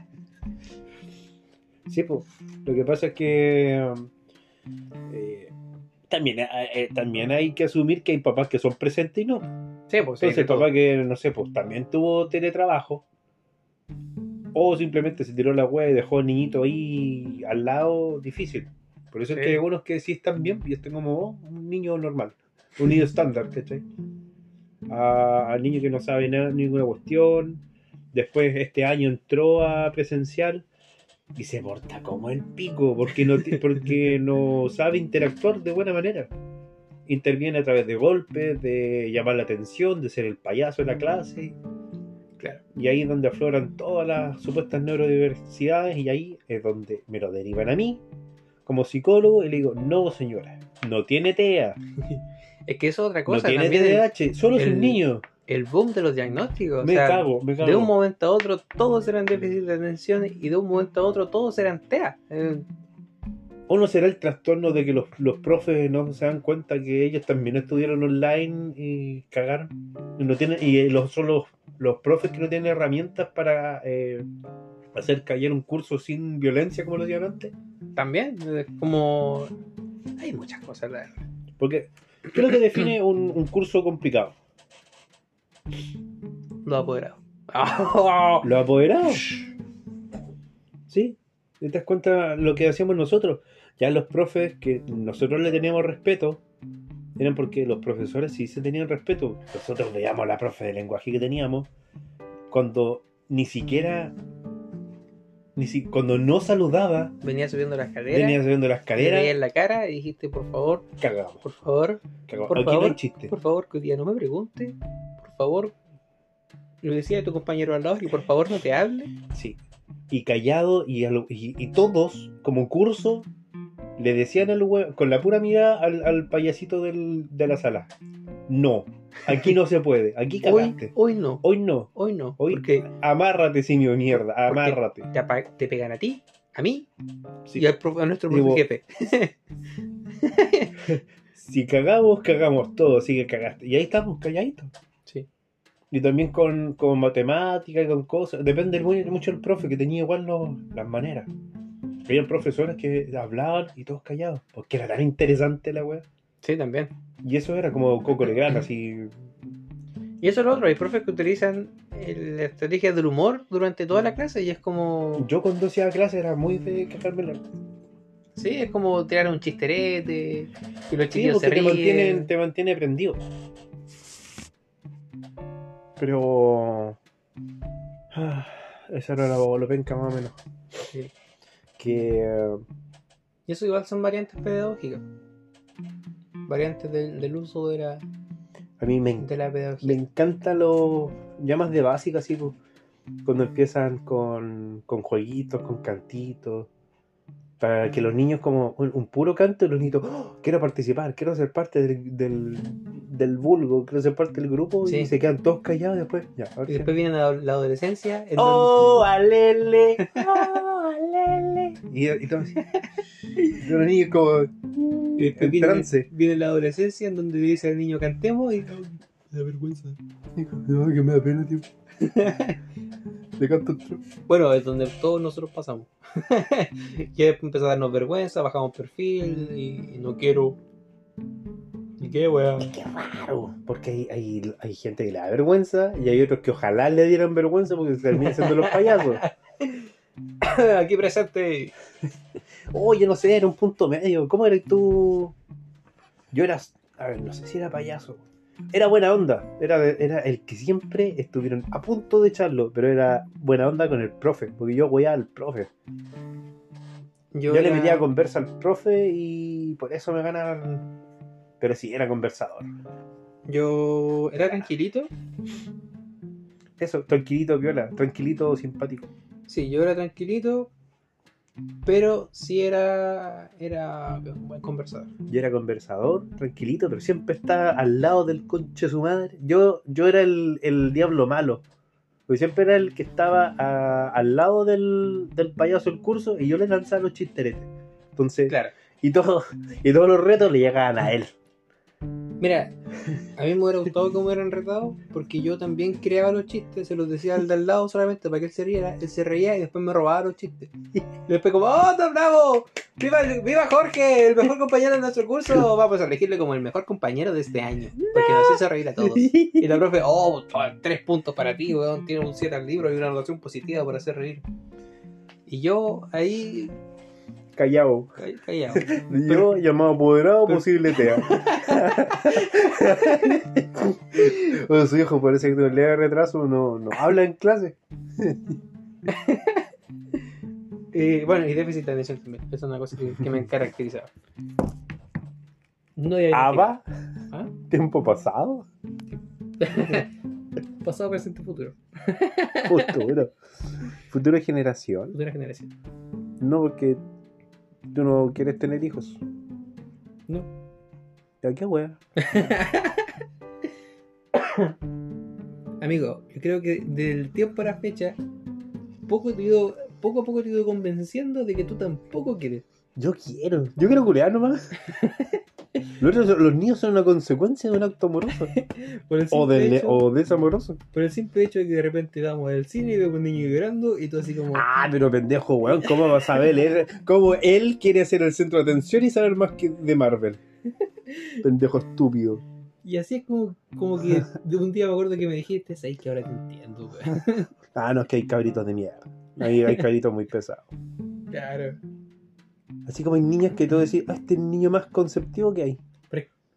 Sí, pues, lo que pasa es que eh, también, eh, eh, también hay que asumir que hay papás que son presentes y no. Sí, pues Entonces, todo. papá que, no sé, pues también tuvo teletrabajo. O simplemente se tiró la web y dejó al niñito ahí al lado, difícil. Por eso Sí. es que hay algunos que sí están bien y están como oh, un niño normal, un niño estándar, ¿cachai? A- al niño que no sabe nada, ninguna cuestión. Después este año entró a presencial y se porta como el pico porque no, porque no sabe interactuar de buena manera. Interviene a través de golpes, de llamar la atención, de ser el payaso de la clase. Claro. Y ahí es donde afloran todas las supuestas neurodiversidades y ahí es donde me lo derivan a mí como psicólogo y le digo, no señora, no tiene TEA, Es que eso es otra no cosa. tiene también el, TDAH, solo es un niño. El boom de los diagnósticos. o Me sea, cago, me cago. De un momento a otro todos eran déficit de atención y de un momento a otro todos eran TEA. Eh, ¿O no será el trastorno de que los, los profes no se dan cuenta que ellos también estudiaron online y cagaron? Y, no tienen, y eh, los, son los, los profes que no tienen herramientas para eh, hacer caer un curso sin violencia, como lo decían antes. también, eh, como... Hay muchas cosas, la verdad. Porque, ¿qué es lo que define un, un curso complicado? Los apoderados. Los apoderados. ¿Sí? ¿Te das cuenta lo que hacíamos nosotros? Ya los profes que nosotros le teníamos respeto, eran porque los profesores sí se tenían respeto. Nosotros veíamos a la profe de lenguaje que teníamos, cuando ni siquiera, ni si, cuando no saludaba, Venía subiendo la escalera, venía subiendo la le veía escalera, en la cara y dijiste, por favor, cagamos. por favor, cagamos. Por Aquí no favor, hay chiste. por favor, que hoy día no me pregunte, favor. Le decía a tu compañero al lado y por favor no te hable. Sí. Y callado, y, lo- y, y todos, como curso, le decían al hue- con la pura mirada al, al payasito del- de la sala: No, aquí no se puede, aquí Hoy, cagaste. hoy no, Hoy no, hoy no, hoy porque amárrate, simio mierda, amárrate. te, pegan a ti, a mí Sí. y al a nuestro Digo- jefe. Si cagamos, cagamos todo, así que cagaste. Y ahí estamos, calladitos. Y también con, con matemática y con cosas. Depende mucho del profe, que tenía igual los- las maneras. Había profesores que hablaban y todos callados, porque era tan interesante la wea. Sí, también. Y eso era como Coco Legrand, así. Y eso es lo otro, hay profes que utilizan la estrategia del humor durante toda la clase y es como... Yo cuando hacía clase era muy de cagarme la. Sí, es como tirar un chisterete y los Sí, se te ríen. mantiene, te mantiene prendido. Pero. ah, Esa era lo, lo penca más o menos. Sí. Que. Y eso igual son variantes pedagógicas. Variantes del, del uso de la, a mí me, de la me pedagogía. encanta los. Ya más de básica, así. pues, Cuando empiezan con, con jueguitos, con cantitos. Para que los niños, como un, un puro canto, los niños, "Oh, quiero participar, quiero ser parte del, del, del vulgo, quiero ser parte del grupo, y se quedan todos callados después. Ya, ahora Y después viene la, la adolescencia. en ¡Oh, alele! ¡Oh, alele! Y, y todo así. Y los niños como y después en viene, trance. viene la adolescencia en donde dice al niño cantemos y... "Oh, me da vergüenza. No, que me da pena, tío. Canto. Bueno, es donde todos nosotros pasamos. que después empezó a darnos vergüenza, bajamos perfil y, y no quiero. ¿Y qué, weá? Qué raro, porque hay, hay, hay gente que le da vergüenza y hay otros que ojalá le dieran vergüenza porque se terminan siendo los payasos. Aquí presente. Oh, yo no sé, era un punto medio. ¿Cómo eres tú? Yo era, a ver, no sé si era payaso. Era buena onda. Era, era el que siempre estuvieron a punto de echarlo, pero era buena onda con el profe, porque yo voy al profe. Yo, le era- metía conversa al profe y por eso me ganaban. Pero sí, era conversador. Yo era tranquilito. Eso, tranquilito, viola, tranquilito, simpático. Sí, yo era tranquilito. Pero sí era. Era un buen conversador. Yo era conversador, tranquilito, pero siempre estaba al lado del conche de su madre. Yo, yo era el, el diablo malo. Porque siempre era el que estaba a- al lado del, del payaso del curso y yo le lanzaba los chisteretes. Entonces, Claro. y, todo, y todos los retos le llegaban a él. Mira, a mí me hubiera gustado cómo eran retados, porque yo también creaba los chistes, se los decía al de al lado solamente para que él se riera, él se reía y después me robaba los chistes. Y después como, ¡oh, tan bravo! ¡Viva, ¡Viva Jorge, el mejor compañero de nuestro curso! Vamos a elegirle como el mejor compañero de este año, porque nos hizo reír a todos. Y la profe, ¡oh, tres puntos para ti, weón! Tiene un 7 al libro y una anotación positiva por hacer reír. Y yo ahí, Callado. ca- callado. Yo, llamado apoderado, posible tea. Su hijo parece que con leve retraso no, no habla en clase. Eh, bueno, y déficit de atención también. Esa es una cosa que, que me caracterizaba. No ¿Aba? ¿Ah? ¿Tiempo pasado? Pasado, presente, futuro. Futuro. Futura generación. Futura generación. No, porque tú no quieres tener hijos. No. Ya, qué wea. Amigo, yo creo que del tiempo a la fecha, poco, te ido- poco a poco te he ido convenciendo de que tú tampoco quieres. Yo quiero. Yo quiero culear nomás. Los, niños son una consecuencia de un acto amoroso. El O, simple, de, hecho, o desamoroso. por el simple hecho de que de repente vamos al cine y vemos un niño llorando y tú así como... Ah, pero pendejo, weón. ¿Cómo vas a ver? ¿Cómo él quiere ser el centro de atención y saber más que de Marvel? Pendejo estúpido. Y así es como, como que de un día me acuerdo que me dijiste, ¿sabes que ahora te entiendo, weón? Ah, no, es que hay cabritos de mierda. Hay, hay cabritos muy pesados. Claro. Así como hay niños que tú decís, ah, este es el niño más conceptivo que hay.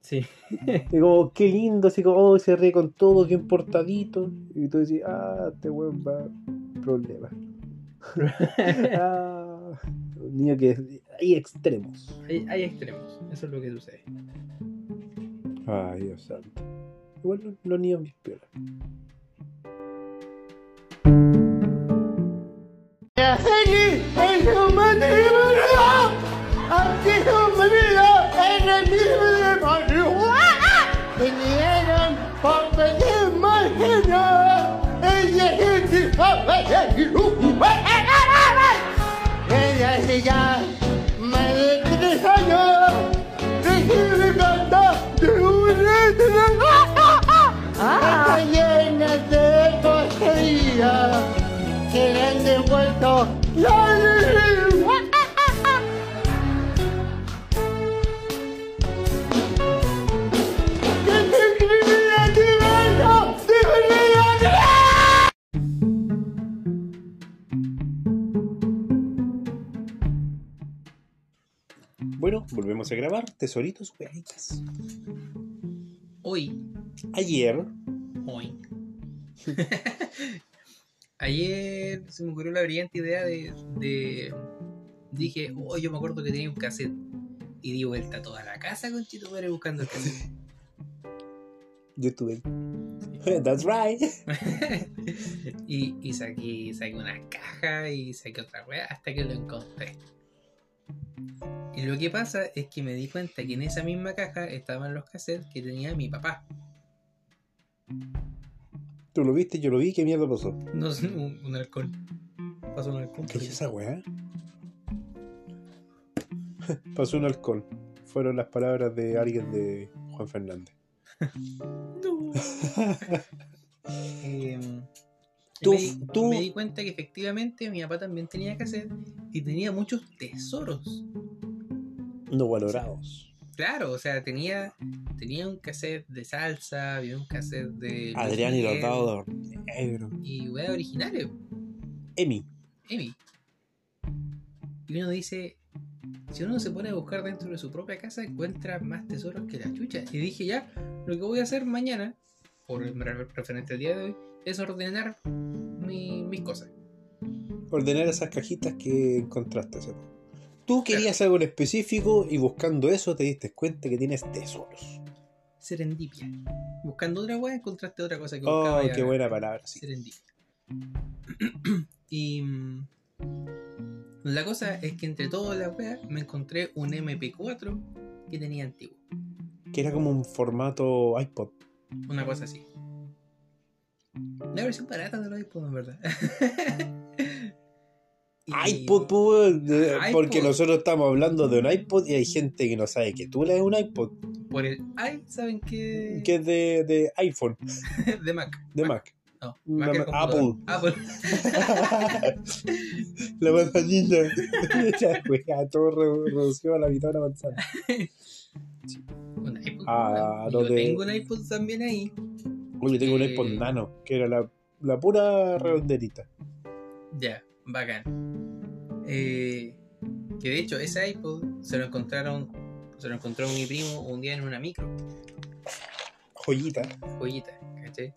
Sí. Y como, qué lindo, así como, oh, se ríe con todo, bien portadito. Y tú decís, ah, este weón va problema. ah, un niño que hay extremos. Hay, hay extremos, eso es lo que sucede. Ay, Dios santo. Igual los, los niños bien piola. Vinieron por pedir más dinero. Ella es Ella hace ya más de tres años recibe carta de un Está llena de cosería que le han devuelto la alegría. Bueno, volvemos a grabar. Tesoritos, weaditas. Hoy, Ayer, hoy. Ayer se me ocurrió la brillante idea de. de- dije, oh, yo me acuerdo que tenía un cassette. Y di vuelta a toda la casa con Chito Pérez buscando el cassette. yo estuve ahí. That's right. y, y saqué, saqué una caja y saqué otra weá hasta que lo encontré. Y lo que pasa es que me di cuenta que en esa misma caja estaban los cassettes que tenía mi papá. Tú lo viste, yo lo vi. ¿Qué mierda pasó? No sé, un, un alcohol. Pasó un alcohol. ¿Qué es esa weá? Pasó un halcón. Fueron las palabras de alguien de Juan Fernández. No. Eh, Tú- me, di, tú- me di cuenta que efectivamente mi papá también tenía cassette y tenía muchos tesoros. No valorados. Claro, o sea, tenía, tenía un cassette de salsa, había un cassette de. Adrián y los dados. Y weas originales, Emi. Emi. Y uno dice, si uno se pone a buscar dentro de su propia casa, encuentra más tesoros que la chucha. Y dije, ya, lo que voy a hacer mañana, por referente al día de hoy, es ordenar mi- mis cosas. Ordenar esas cajitas que encontraste. Tú querías algo en específico y buscando eso te diste cuenta que tienes tesoros. Serendipia. Buscando otra wea, encontraste otra cosa que Oh, qué buena palabra. sí. Serendipia. y mm, la cosa es que entre todas las weas me encontré un MP4 que tenía antiguo. Que era como un formato iPod. Una cosa así. La versión barata de los iPod, en verdad. IPod, pues, iPod. porque nosotros estamos hablando de un iPod y hay gente que no sabe que tú lees un iPod, Por el i, ¿saben qué? que es de, de iPhone, de Mac. de Mac. No, Mac computador. Apple. la manzanita. La wea, todo re- reducido a la mitad de la manzana. Un iPod. Ah, Yo tengo un iPod también ahí. Oye, tengo un Eh. iPod Nano, que era la, la pura redonderita. Ya, bacán. Eh, que de hecho, ese iPod se lo encontraron. Se lo encontró mi primo un día en una micro. Joyita. joyita, ¿cachai?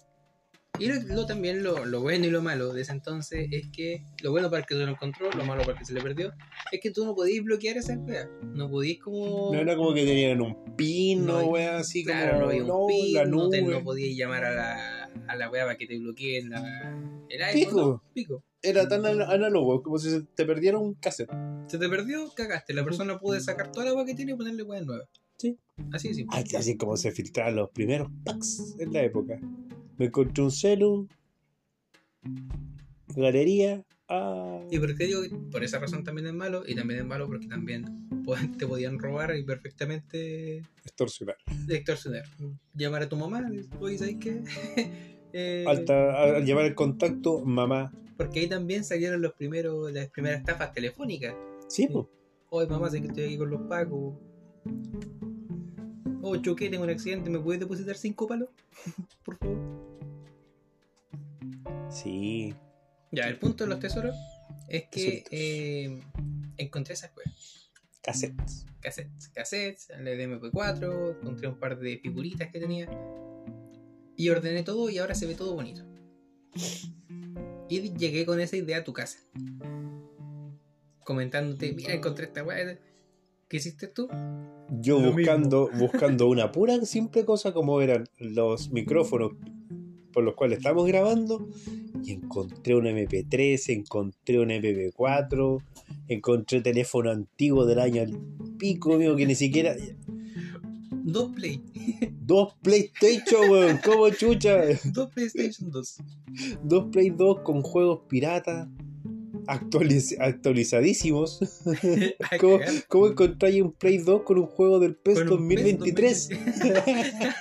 Y lo, lo también lo, lo bueno y lo malo de ese entonces es que lo bueno para el que se lo encontró, lo malo para el que se le perdió, es que tú no podías bloquear esa wea. No podías como. No era como que tenían un pin, No, no, wea, así claro, como. no había un no, pin, la no, te- nube. no podías llamar a la, a la wea para que te bloqueen la, el iPhone. Pico. no, pico. Era tan ana- análogo, como si se te perdiera un cassette. Se te perdió, cagaste. La persona puede sacar toda la wea que tiene y ponerle wea nueva. Sí. Así de simple. Ay, así como se filtraron los primeros packs en la época. Me encontré un celu, galería, ah, Y por qué digo por esa razón también es malo, y también es malo porque también te podían robar y perfectamente extorsionar. extorsionar. Llamar a tu mamá, oye, ¿sabes qué? Eh, Alta, al llevar el contacto, mamá. Porque ahí también salieron los primeros, las primeras estafas telefónicas. Sí, pues. Oye, mamá, sé que estoy aquí con los pacos. Oh, choqué, tengo un accidente, ¿me puedes depositar cinco palos? Por favor. Sí. Ya, el punto de los tesoros es que eh, encontré esas cosas. Cassettes. cassettes, cassettes, el de MP4, encontré un par de figuritas que tenía y ordené todo y ahora se ve todo bonito. Y llegué con esa idea a tu casa. Comentándote, mira, encontré esta weá. ¿Qué hiciste tú? Yo Lo buscando, buscando una pura simple cosa como eran los micrófonos por los cuales estamos grabando y encontré un MP3, encontré un MP4, encontré teléfono antiguo del año al pico mío que ni siquiera Dos Play, dos PlayStation, weón, como chucha, dos PlayStation 2. dos Play 2 con juegos piratas actualiz- actualizadísimos. ¿Cómo, cómo encontráis un Play 2 con un juego del PES Con un PES 2023? 2023.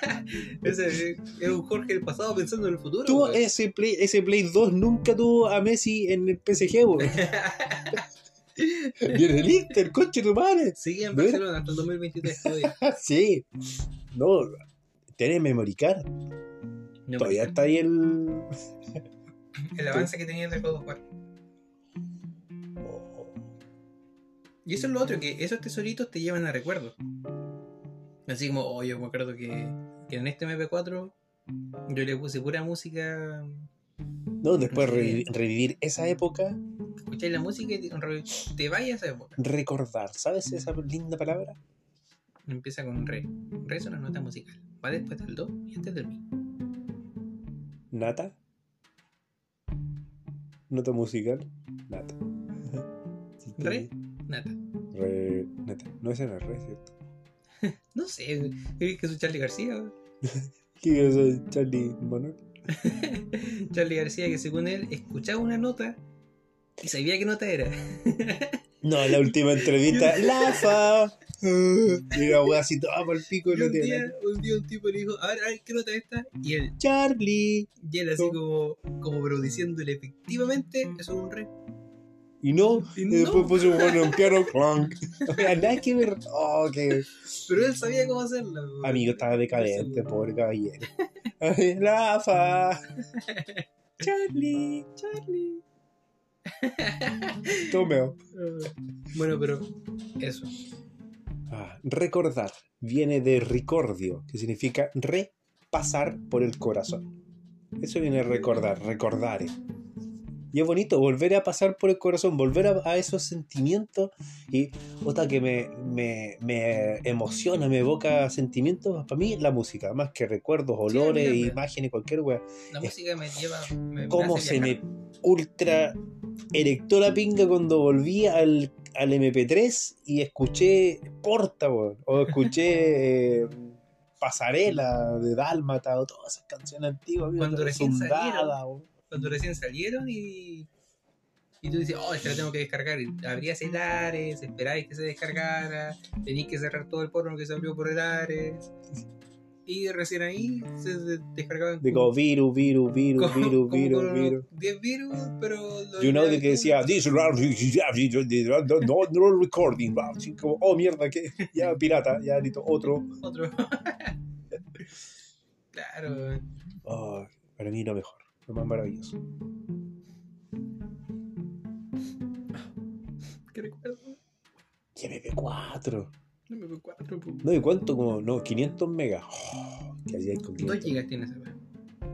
Ese es un Jorge del pasado pensando en el futuro. Tuvo weón. ese Play, ese Play 2 nunca tuvo a Messi en el PSG, weón. En el Inter, coche tu madre. Sigue en. Barcelona hasta el 2023 todavía. Sí. No, tiene memory card. No, Todavía está ahí el. El avance que tenía de God of War. Y eso es lo otro, que esos tesoritos te llevan a recuerdos. Así como, oh, yo me acuerdo que, que en este MP4 yo le puse pura música. No, después Sí. revi- revivir esa época, Escucháis la música y te, vayas a esa época. recordar. ¿Sabes esa linda palabra? Empieza con un re. Re es una nota musical. Va después del do y antes del mi. Nata. Nota musical. Nata. Re, nata. Re. Nata. No, es re, ¿cierto? No sé, ¿crees que soy Charlie García? ¿Qué es Charlie Manuel? Charlie García, que según él escuchaba una nota y sabía qué nota era. No, la última entrevista. ¡La fa! Y la wea así toda por el pico y Y lo un día, tiene. un día un tipo le dijo, a ver, a ver, ¿qué nota es esta? Y él, Charlie. y él así como, como pero diciéndole efectivamente, eso es un re. Y no, Y después puso bueno, un piano clonk. O sea, nada que ver. Oh, que Pero él sabía cómo hacerlo. amigo estaba decadente, pobre caballero. Rafa. Charlie. Charlie. Tomeo. Bueno, pero eso. Ah, recordar viene de ricordio, que significa repasar por el corazón. Eso viene de recordar, recordare. Y es bonito volver a pasar por el corazón, volver a, a esos sentimientos. Y otra que me, me, me emociona, me evoca sentimientos, para mí la música, más que recuerdos, olores, imágenes, cualquier wea. La música me lleva. Me, Cómo se me ultra erectó la pinga cuando volví al, al MP3 y escuché Porta, weón, o escuché eh, Pasarela de Dálmata, o todas esas canciones antiguas. Cuando recién salieron. Cuando recién salieron y. Y tú dices, oh, esta la tengo que descargar. Y abrías el Ares, esperáis que se descargara, tenéis que cerrar todo el porno que se abrió por el Ares. Y recién ahí se de- descargaban. De como virus, virus, virus, virus, virus, virus. 10 virus, pero. Y uno que decía, this no, no, recording, como, oh mierda, que ya pirata, ya listo, otro. Otro. claro. Oh, para mí lo mejor, lo más maravilloso. ¿Qué recuerdo? Y MP4. No me 4 No, ¿y cuánto? Como, no, 500 megas. Oh, ¿Qué hacía con 2 500? gigas tiene esa weá.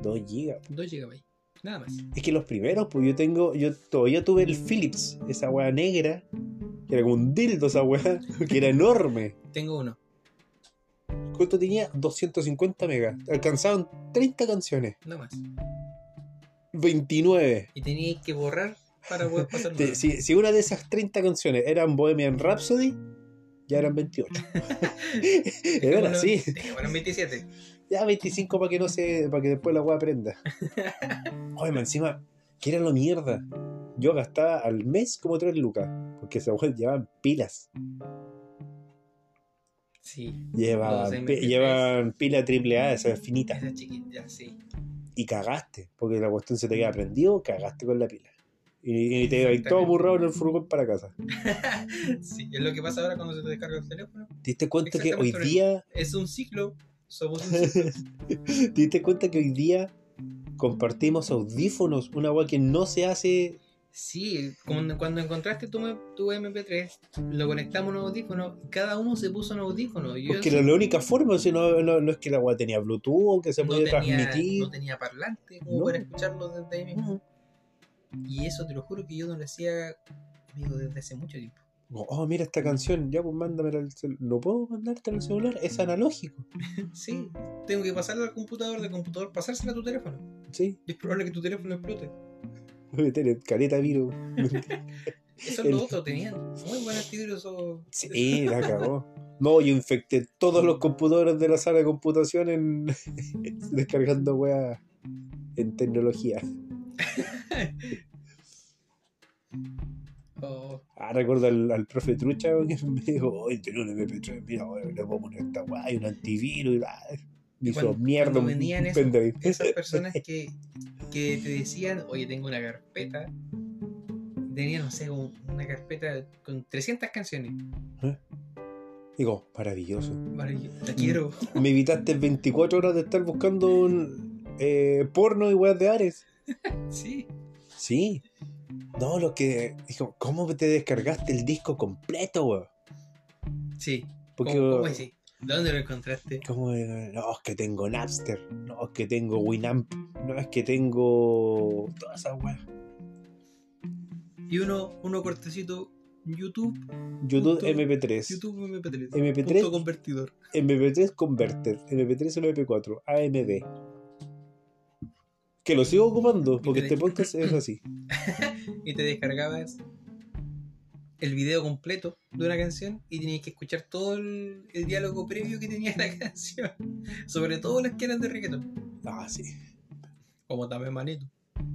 2 gigas. 2 gigabytes. Nada más. Es que los primeros, pues yo tengo, yo todavía tuve el Philips, esa weá negra, que era como un dildo esa weá, que era enorme. Tengo uno. ¿Cuánto tenía? 250 megas. Alcanzaban 30 canciones. No más. 29. Y teníais que borrar para poder pasar. Te- si, si una de esas 30 canciones eran Bohemian Rhapsody, ya eran 28. Era así. Bueno, 27. Ya 25 para que no se. para que después la weá aprenda. Oye, man, encima, que era lo mierda. Yo gastaba al mes como 3 lucas. Porque esa weá llevaban pilas. Sí. Llevaban, pi- MP3. llevaban pila AAA, esas finitas. Esa chiquita, sí. Y cagaste. Porque la cuestión se te queda prendido, cagaste con la pila. Y, y te ibas todo burrado en el furgón para casa. Sí, es lo que pasa ahora cuando se te descarga el teléfono. ¿Te diste cuenta que hoy día. Es un ciclo. Somos un ciclo. ¿Te diste cuenta que hoy día compartimos audífonos? Una weá que no se hace. Sí, cuando, cuando encontraste tu, tu MP3, lo conectamos a un audífono y cada uno se puso un audífono. Yo Porque era la única forma, si no, no, no es que la weá tenía Bluetooth o que se no podía tenía, transmitir. no tenía parlante como No. para escucharlo desde ahí mismo. Y eso te lo juro que yo no lo hacía, amigo, desde hace mucho tiempo. Oh, mira esta canción, ya pues mándamela al celular. ¿No puedo mandarte al celular? Es analógico. Sí, tengo que pasarla al computador, del computador pasársela a tu teléfono. Sí. Es probable que tu teléfono explote. Debe tener virus. Eso es El- tenían muy buen antivirus. o- Sí, la cagó. No, yo infecté todos los computadores de la sala de computación en descargando weas en tecnología. o- Ah, recuerdo al, al profe Trucha que me dijo, oye, tengo un MP3, mira, le voy a poner esta wea, hay un antivirus y hizo Cuando- mierda cuando venían esos- esas personas que, que te decían, oye, tengo una carpeta. Tenían, no sé, un- una carpeta con 300 canciones. Digo, maravilloso. Yo la quiero. Me evitaste 24 horas de estar buscando un, eh, porno y weas de Ares. Sí. Sí. No, lo que. Dijo, ¿cómo te descargaste el disco completo, weón? Sí. Porque. ¿Cómo, cómo así? ¿Dónde lo encontraste? ¿cómo no, es que tengo Napster. No, es que tengo Winamp. No, es que tengo. Todas esas weas. Y uno, uno cortecito, YouTube, YouTube Punto- MP3. YouTube MP3. MP3. Punto convertidor. MP3 Converter. MP3 o MP4. AMD. Que lo sigo ocupando, porque te- este podcast es así. Y te descargabas el video completo de una canción y tenías que escuchar todo el, el diálogo previo que tenía la canción. Sobre todo las que eran de reggaeton. Ah, sí. Como también manito.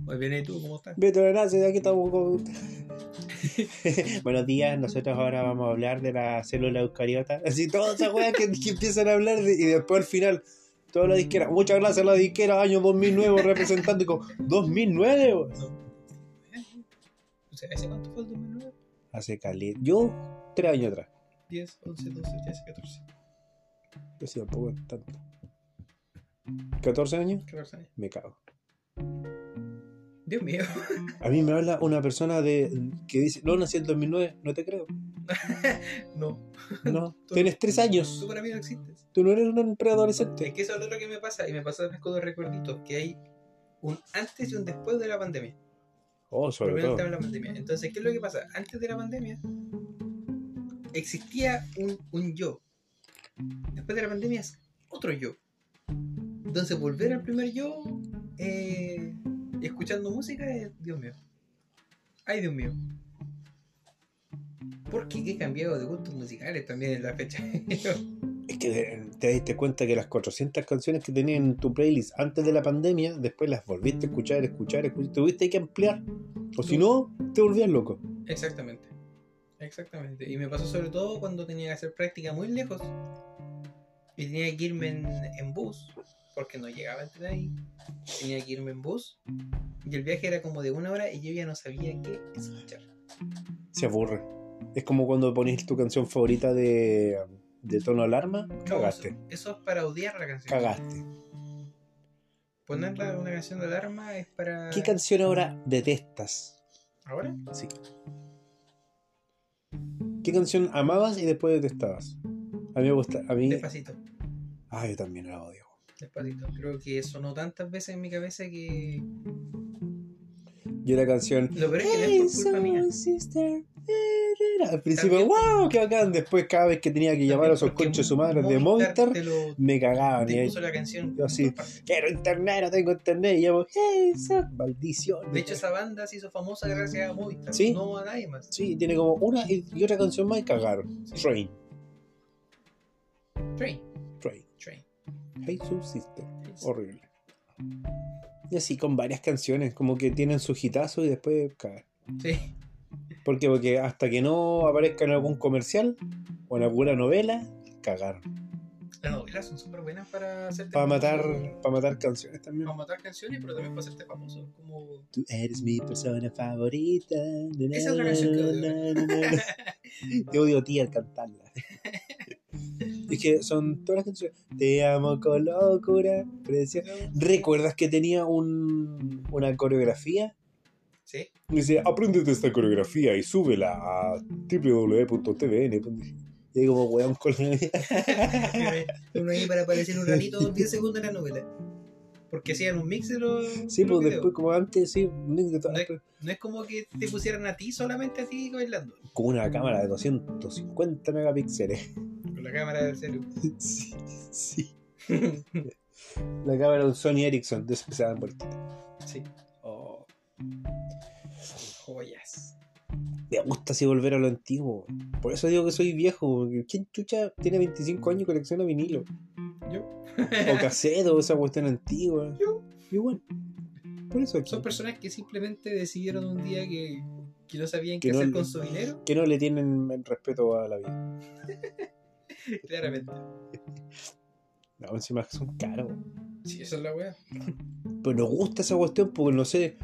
Muy bien, ¿y tú cómo estás? Beto, gracias, aquí estamos con. Buenos días, nosotros ahora vamos a hablar de la célula eucariota. Así, todas esas weas que, que empiezan a hablar de- y después al final, toda la disquera. Muchas gracias a la disquera, año 2009, representando como, ¿2009? weón? O sea, ¿ese cuánto fue el 2009? Hace caleta. Yo, tres años atrás. 10, 11, 12, 13, 14. Yo sí, tampoco es tanto. ¿14 años? 14 años. Me cago. Dios mío. A mí me habla una persona de que dice, no, nací en 2009, no te creo. No. No, tienes tres años. Tú para mí no existes. Tú no eres un Es preadolescente. que eso es lo otro que me pasa. Y me pasa después con los recuerditos. Que hay un antes y un después de la pandemia. Oh, sobre Primero todo. estaba la pandemia. Entonces, ¿qué es lo que pasa? Antes de la pandemia existía un, un yo. Después de la pandemia es otro yo. Entonces, volver al primer yo eh, escuchando música es, Dios mío. Ay, Dios mío. Porque he cambiado de gustos musicales también en la fecha. Es que eh, te diste cuenta que las 400 canciones que tenías en tu playlist antes de la pandemia, después las volviste a escuchar, escuchar, escuchar. Tuviste que ampliar. O si no, te volvías loco. Exactamente. Exactamente. Y me pasó sobre todo cuando tenía que hacer práctica muy lejos. Y tenía que irme en, en bus. Porque no llegaba entre ahí. Tenía que irme en bus. Y el viaje era como de una hora y yo ya no sabía qué escuchar. Se aburre. Es como cuando pones tu canción favorita de, de tono alarma. Cagaste. Eso, eso es para odiar la canción. Cagaste. Ponerla una canción de alarma es para. ¿Qué canción ahora detestas? ¿Ahora? Sí. ¿Qué canción amabas y después detestabas? A mí me gusta. A mí. Despacito. Ah, yo también la odio. Despacito. Creo que sonó tantas veces en mi cabeza que. Yo la canción. Lo peor es que no es por culpa mía. sister. Al principio, wow, qué bacán. Después, cada vez que tenía que llamar a esos conches su madre de lo me cagaban. Y puso la canción. yo así, quiero internet, no tengo internet. Y llamo, hey, son maldición. De hecho, esa banda se hizo famosa gracias a Movistar, Sí. no a nadie más. Sí, tiene como una y, otra canción más y cagaron. Train. Train, Train. Train. Hey, sister. Horrible. Y así con varias canciones, como que tienen su hitazo y después cagan. Sí, ¿Por qué? Porque hasta que no aparezca en algún comercial o en alguna novela, cagaron. las novelas son súper buenas para hacerte Para matar, para matar canciones también. Para matar canciones, pero también para hacerte famoso. Como. Tú eres mi persona favorita. Esa es otra canción que odio. Te odio a ti al cantarla. Es que son todas las canciones. Te amo con locura. Preciosa. ¿Recuerdas que tenía un, una coreografía? Sí, Dice, apréndete esta coreografía y súbela a www.tvn. Y ahí como weón con uno ahí para aparecer un ratito, 10 segundos en la novela. Porque hacían un mix de los. Sí, pues videos. después como antes, sí, un link de No es, no es como que te pusieran a ti, solamente a ti bailando. con una cámara de 250 megapíxeles. Con la cámara del celu. Sí, sí. La cámara de un Sony Ericsson, de esos que se dan vueltas. sí. Oh, Joyas. me gusta así volver a lo antiguo. Por eso digo que soy viejo. ¿Quién chucha tiene 25 años y colecciona vinilo? Yo. O cassette o esa cuestión antigua. Yo. Igual. Por eso aquí. Son personas que simplemente decidieron un día que, que no sabían Que qué no hacer le- con su dinero. Que no le tienen respeto a la vida. Claramente. No, encima son caros. Sí, esa es la wea. Pero nos gusta esa cuestión porque no sé.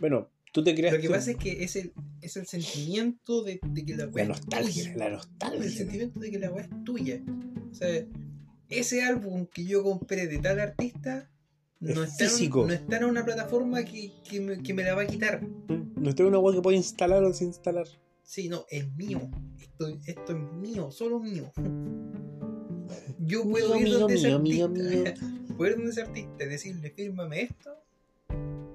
Bueno, tú te creas Lo que pasa es que es el, es el sentimiento de, de que la La wea es nostalgia, tuya. la El nostalgia. sentimiento de que la wea es tuya. O sea, ese álbum que yo compré de tal artista no Es está, en, físico. no está en una plataforma que, que me, que me la va a quitar. Mm, No estoy una agua que puede instalar o desinstalar. Sí, no, es mío. Esto, esto es mío, solo mío. Yo puedo Mío, ir mío, donde ese mío, artista. mío, Puedo ir donde ese artista y decirle, fírmame esto,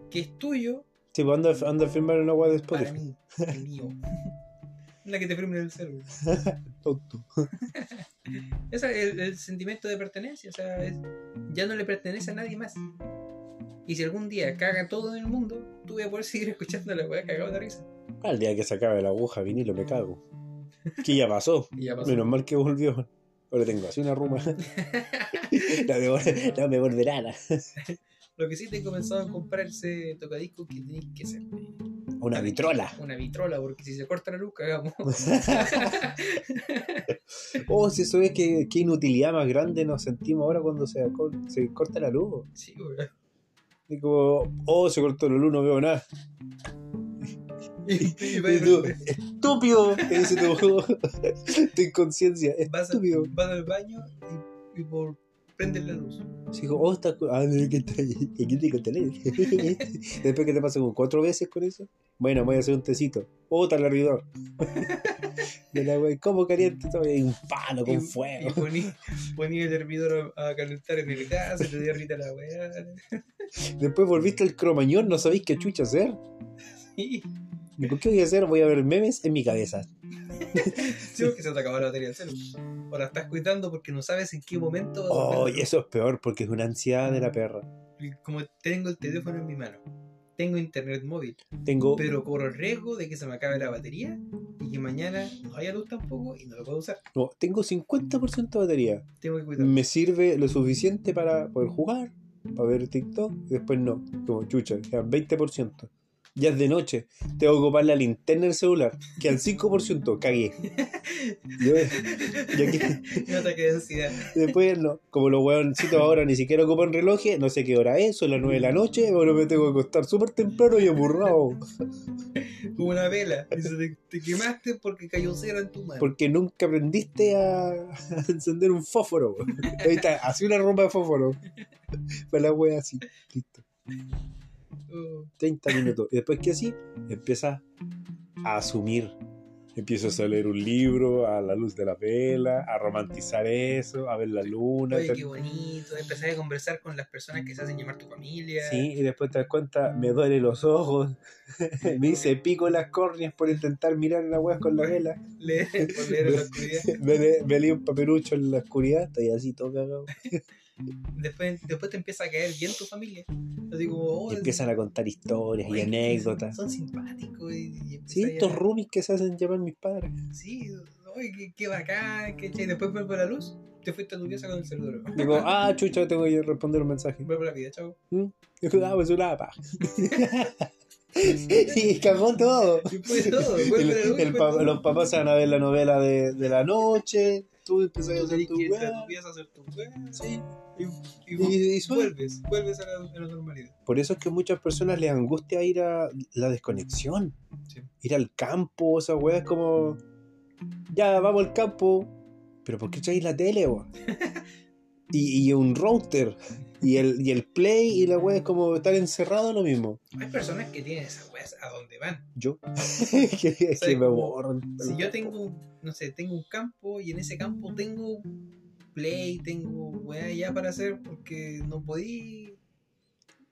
que es tuyo, Sí, pues anda, anda a firmar una agua de para Spotify. mí, es mío. La que te firme en el celular. Tonto. Ese es el, el sentimiento de pertenencia. O sea, es- ya no le pertenece a nadie más. Y si algún día caga todo en el mundo, tú voy a poder seguir escuchando la weá cagado de risa. Al día que se acabe la aguja vinilo me cago. Que ya pasó. Ya pasó. Menos mal que volvió. Ahora tengo así una ruma. no, me, no me volverán. Lo que sí tengo pensado en comprarse tocadiscos que tenéis que hacer. Una vitrola. Una vitrola, porque si se corta la luz, cagamos. Oh, si eso es que qué inutilidad más grande nos sentimos ahora cuando se, se corta la luz. sí, weón. Y como, oh, se cortó la luz, no veo nada. Y, Y vas, tú, estúpido, te dice tu, tu inconsciencia, vas, estúpido. vas al baño y, y por prender la luz. Sí, dijo, oh, está. Ah, que está ahí. ¿Qué te? Después que te pasa como cuatro veces con eso. Bueno, voy a hacer un tecito. Oh, está el hervidor. De la wea, ¿cómo caliente? Hay un palo con y, fuego. Y poní, poní el hervidor a, a calentar en el gas, se te derrita la weá. Después volviste al cromañón, no sabéis qué chucha hacer. Sí, ¿Y por qué voy a hacer? Voy a ver memes en mi cabeza. sí, porque se te acabó la batería del celu. Ahora estás cuidando porque no sabes en qué momento. Oh, y eso es peor porque es una ansiedad de la perra. Como tengo el teléfono en mi mano, tengo internet móvil, Tengo. pero corro el riesgo de que se me acabe la batería y que mañana no haya luz tampoco y no lo puedo usar. No, tengo 50% de batería. Tengo que cuidar. Me sirve lo suficiente para poder jugar, para ver TikTok, y después no. Como chucha, quedan 20%. Ya es de noche, tengo que ocupar la linterna del celular. Quedan 5%, cagué. Yo, aquí, Un ataque de ansiedad. después no, como los hueoncitos ahora ni siquiera ocupan relojes, no sé qué hora es, son las 9 de la noche, ahora me tengo que acostar súper temprano y aburrado. Como una vela. Te, te quemaste porque cayó cera en tu mano. Porque nunca aprendiste a, a encender un fósforo. Ahí está, así una rompa de fósforo. Para la wea así, listo. Oh, 30 minutos. Y después que así, empieza a asumir. Empiezas a leer un libro a la luz de la vela, a romantizar eso, a ver la luna. Oye, qué bonito. Empezar a conversar con las personas que se hacen llamar tu familia. Sí, y después te das cuenta, me duele los ojos, me hice pico las córneas por intentar mirar la wea con la vela. Leer, leer en la oscuridad. Me, me leí un papelucho en la oscuridad, estoy así todo cagado. Después, después te empieza a caer bien tu familia. Así como, oh, Y empiezan a contar historias y anécdotas. Son simpáticos. Y, y Sí, estos roomies que se hacen llamar mis padres. Sí, oye, qué, qué bacán. Qué chévere. Después vuelve la luz. Te fuiste a tu casa con el celular. Digo, ah, chucha, tengo que responder un mensaje. Vuelve a la vida, chao. Digo, ah, pues una paja. y cagó todo. Y fue todo. El- luz. el fue pa- todo. los papás se van a ver la novela de, de la noche. Tú empezás a hacer tu weá. tu pieza a hacer tu weá. Sí. Y, y, Y- y vuelves. Vuelves a la, a la normalidad. Por eso es que a muchas personas les angustia ir a la desconexión. Sí. Ir al campo, esa weá es como. Ya, vamos al campo. Pero ¿por qué traes la tele, y, y un router. Y el, y el play y la weá es como estar encerrado lo mismo. Hay personas que tienen esas weas a donde van. Yo. que, que me aburren. Si yo tengo, no sé, tengo un campo y en ese campo tengo play, tengo weá ya para hacer porque no podí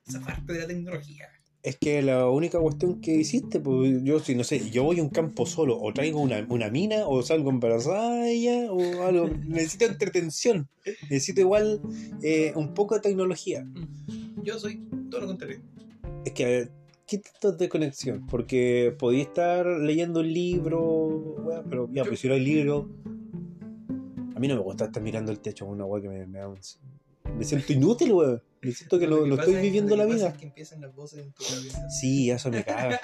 zafarte de la tecnología. Es que la única cuestión que hiciste, pues yo si no sé, yo voy a un campo solo, o traigo una, una mina, o salgo embarazada ella, o algo. Necesito entretención. Necesito igual eh, un poco de tecnología. Yo soy todo lo contrario. Es que, a ver, ¿qué tanto de conexión? Porque podía estar leyendo un libro, pero ya, pues si no hay libro. A mí no me gusta estar mirando el techo, una weá que me, me da un- Me siento inútil, weón. Me siento que pasa estoy es- viviendo lo la vida. es que empiezan las voces en tu cabeza. Sí, eso me caga.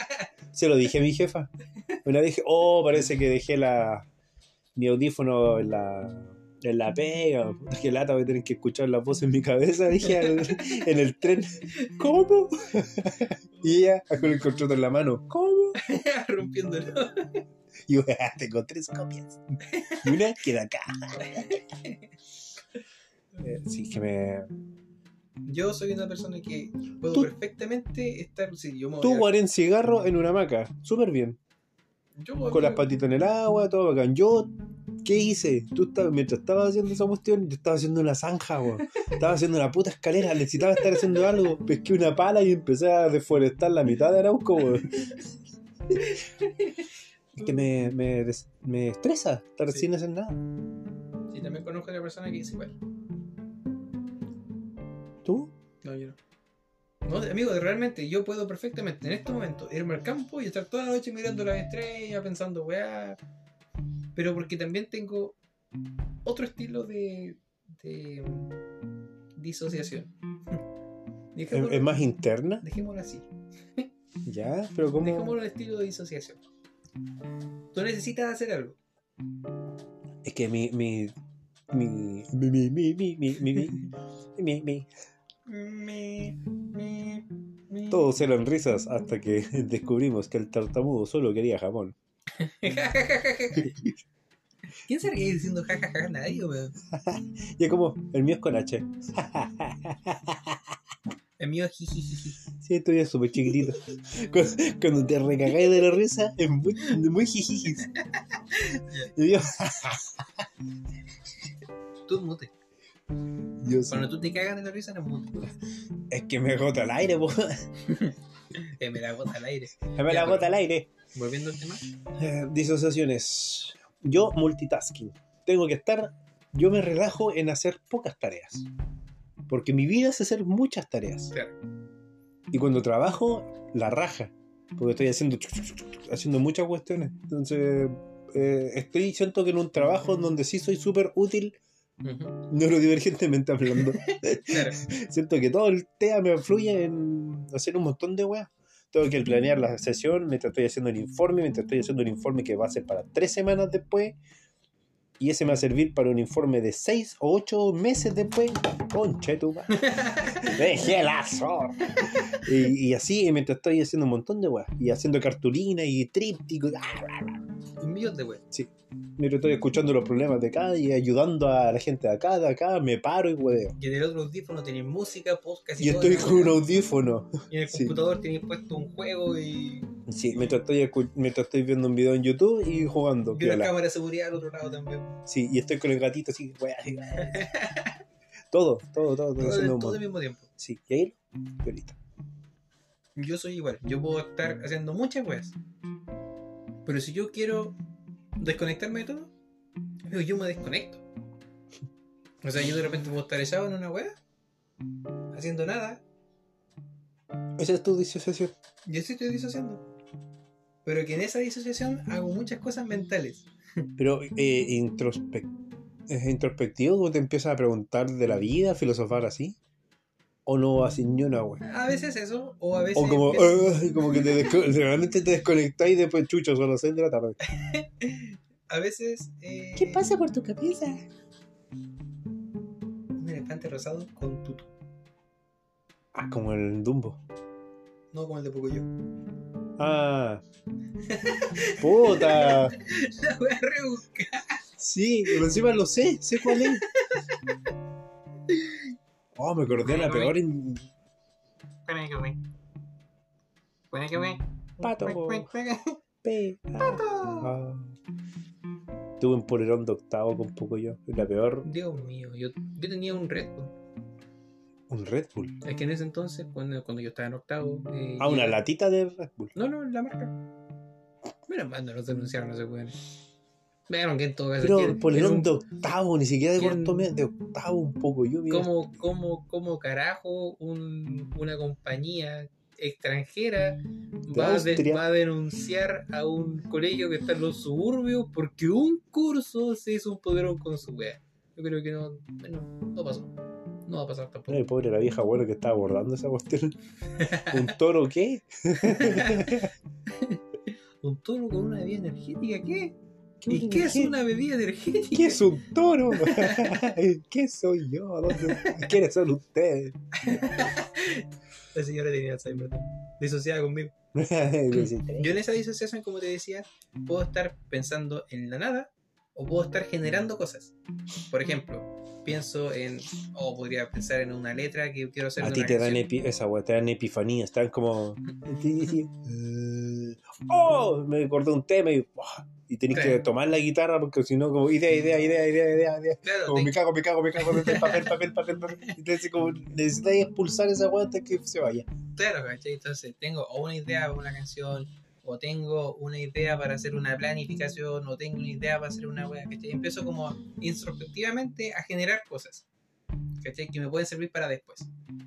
Se lo dije a mi jefa. Una dije, oh, parece que dejé la mi audífono en la, en la pega. Puta, Qué lata voy a tener que escuchar las voces en mi cabeza. Dije al- en el tren, ¿cómo? Y ella con el control en la mano, ¿cómo? Rompiéndolo. Y yo, "Ah, tengo tres copias. Y una queda acá. Eh, Sí, que me. Yo soy una persona que puedo Tú- perfectamente estar. Sí, yo Tú en cigarro en una hamaca. Súper bien. yo con las patitas en el agua, todo bacán. Yo, ¿qué hice? Tú estabas, mientras estaba haciendo esa cuestión, yo estaba haciendo una zanja, weón. Estaba haciendo una puta escalera, necesitaba estar haciendo algo. Pesqué una pala y empecé a deforestar la mitad de Arauco, weón. Es que me, me, me estresa estar Sí. sin hacer nada. Sí, también conozco a una persona que es igual. ¿Tú? No, yo no. No, amigo, realmente yo puedo perfectamente en este momento irme al campo y estar toda la noche mirando las estrellas, pensando, weá. Pero porque también tengo otro estilo de, de disociación. ¿Es, más interna? dejémoslo así. Ya, pero ¿cómo? Dejémoslo en estilo de disociación. Tú necesitas hacer algo. Es que mi. Mi. Mi. Mi. Mi. Mi. Mi. Mi. Mi. Mi. Mi. Mi. Todos eran risas hasta que descubrimos que el tartamudo solo quería jamón. ¿Quién se ríe diciendo jajaja? Nadie, weón. Y es como, el mío es con H. El mío es jijijiji. Sí, esto ya es súper chiquitito. Cuando, cuando te recagáis de la risa, es muy, muy jijijis. Y yo, Tú mute. Yo sí. Cuando tú te cagas de la risa, no mute. Es que me gota el aire, po. Eh, me la bota al aire. Me la Ya, gota el aire. Volviendo al tema. Eh, disociaciones. Yo multitasking. Tengo que estar. Yo me relajo en hacer pocas tareas. Porque mi vida es hacer muchas tareas. Claro. Y cuando trabajo, la raja. Porque estoy haciendo, haciendo muchas cuestiones. Entonces, eh, estoy, siento que en un trabajo donde sí soy súper útil, Ujú. neurodivergentemente hablando. Claro. siento que todo el tema me fluye en hacer un montón de weas. Tengo que planear la sesión mientras estoy haciendo el informe, mientras estoy haciendo un informe que va a ser para tres semanas después. Y ese me va a servir para un informe de seis o ocho meses después. Conche tu. Dejé la zorra. Y, y así, mientras estoy haciendo un montón de weas. Y haciendo cartulina y tríptico. y- Un millón de weón. Mientras estoy escuchando los problemas de acá y ayudando a la gente de acá, de acá, me paro y hueveo. Y en el otro audífono tenés música, podcast y, Y todo estoy con un audífono. Y en el Sí. computador tenés puesto un juego y. Sí, mientras estoy, mientras estoy viendo un video en YouTube y jugando. Y una cámara de seguridad al otro lado también. Sí, y estoy con el gatito así, wea, Todo, todo, todo, todo, Todo, todo al mismo tiempo. Sí, y ahí, piolita. Yo soy igual. Yo puedo estar haciendo muchas weas. Pero si yo quiero desconectarme de todo, yo me desconecto. O sea, yo de repente puedo estar echado en una wea, haciendo nada, Esa es tu disociación. y así estoy disociando. Pero que en esa disociación hago muchas cosas mentales. Pero eh, introspec ¿es introspectivo cuando te empiezas a preguntar de la vida, filosofar así? ¿O no así ni una wea? A veces eso, o a veces. O como, como que te desco- realmente te desconectas y después chucho, son las 6 de la tarde. a veces. eh, por tu cabeza? Un elefante rosado con tutu. Ah, como el Dumbo. No como el de Pocoyo. Ah. Puta. La wea rebusca. Sí, pero encima lo sé, sé cuál es. Oh, me acordé de la peor in- pato. Pe- ah. Tuve un polerón de octavo con poco yo. La peor, Dios mío, yo, yo tenía un Red Bull. un Red Bull. Es que en ese entonces, cuando, cuando yo estaba en octavo. eh, Ah, una latita de Red Bull. No, no, la marca. Mal no nos denunciaron, no se pueden. Vieron que en todo caso. Pero ¿quién- polerón de octavo, ni siquiera de cuarto mes, de octavo un poco yo. mira. ¿Cómo, cómo, cómo carajo un- una compañía extranjera va a, de- va a denunciar a un colegio que está en los suburbios porque un curso se hizo un poderón con su wea? Yo creo que no, bueno, no pasó. No va a pasar tampoco. Ay, pobre la vieja abuela que estaba abordando esa cuestión. ¿Un toro qué? ¿Un toro con una bebida energética? ¿Qué? ¿Y ¿Qué- es una bebida energética? ¿Qué es un toro? ¿Qué soy yo? ¿Dónde- ¿Quiénes son ustedes? La señora tenía Alzheimer. Disociada conmigo. Yo en esa disociación, como te decía, puedo estar pensando en la nada o puedo estar generando cosas. Por ejemplo, pienso en, o podría pensar en una letra que quiero hacer. A ti te dan epi esa te dan epifanía, están como. ¡Oh! Me acordé un tema y. ¡oh! Y tenés que Claro. tomar la guitarra porque si no, como idea, idea, idea, idea, idea, idea. Claro, Como te- me cago, me cago, me cago, papel, papel, papel, papel, papel. Entonces, como necesitas expulsar esa weá hasta que se vaya. claro, ¿cachai? Entonces tengo o una idea para una canción, o tengo una idea para hacer una planificación, o tengo una idea para hacer una wea, ¿cachai? Empiezo como introspectivamente a generar cosas, ¿cachai? Que me pueden servir para después.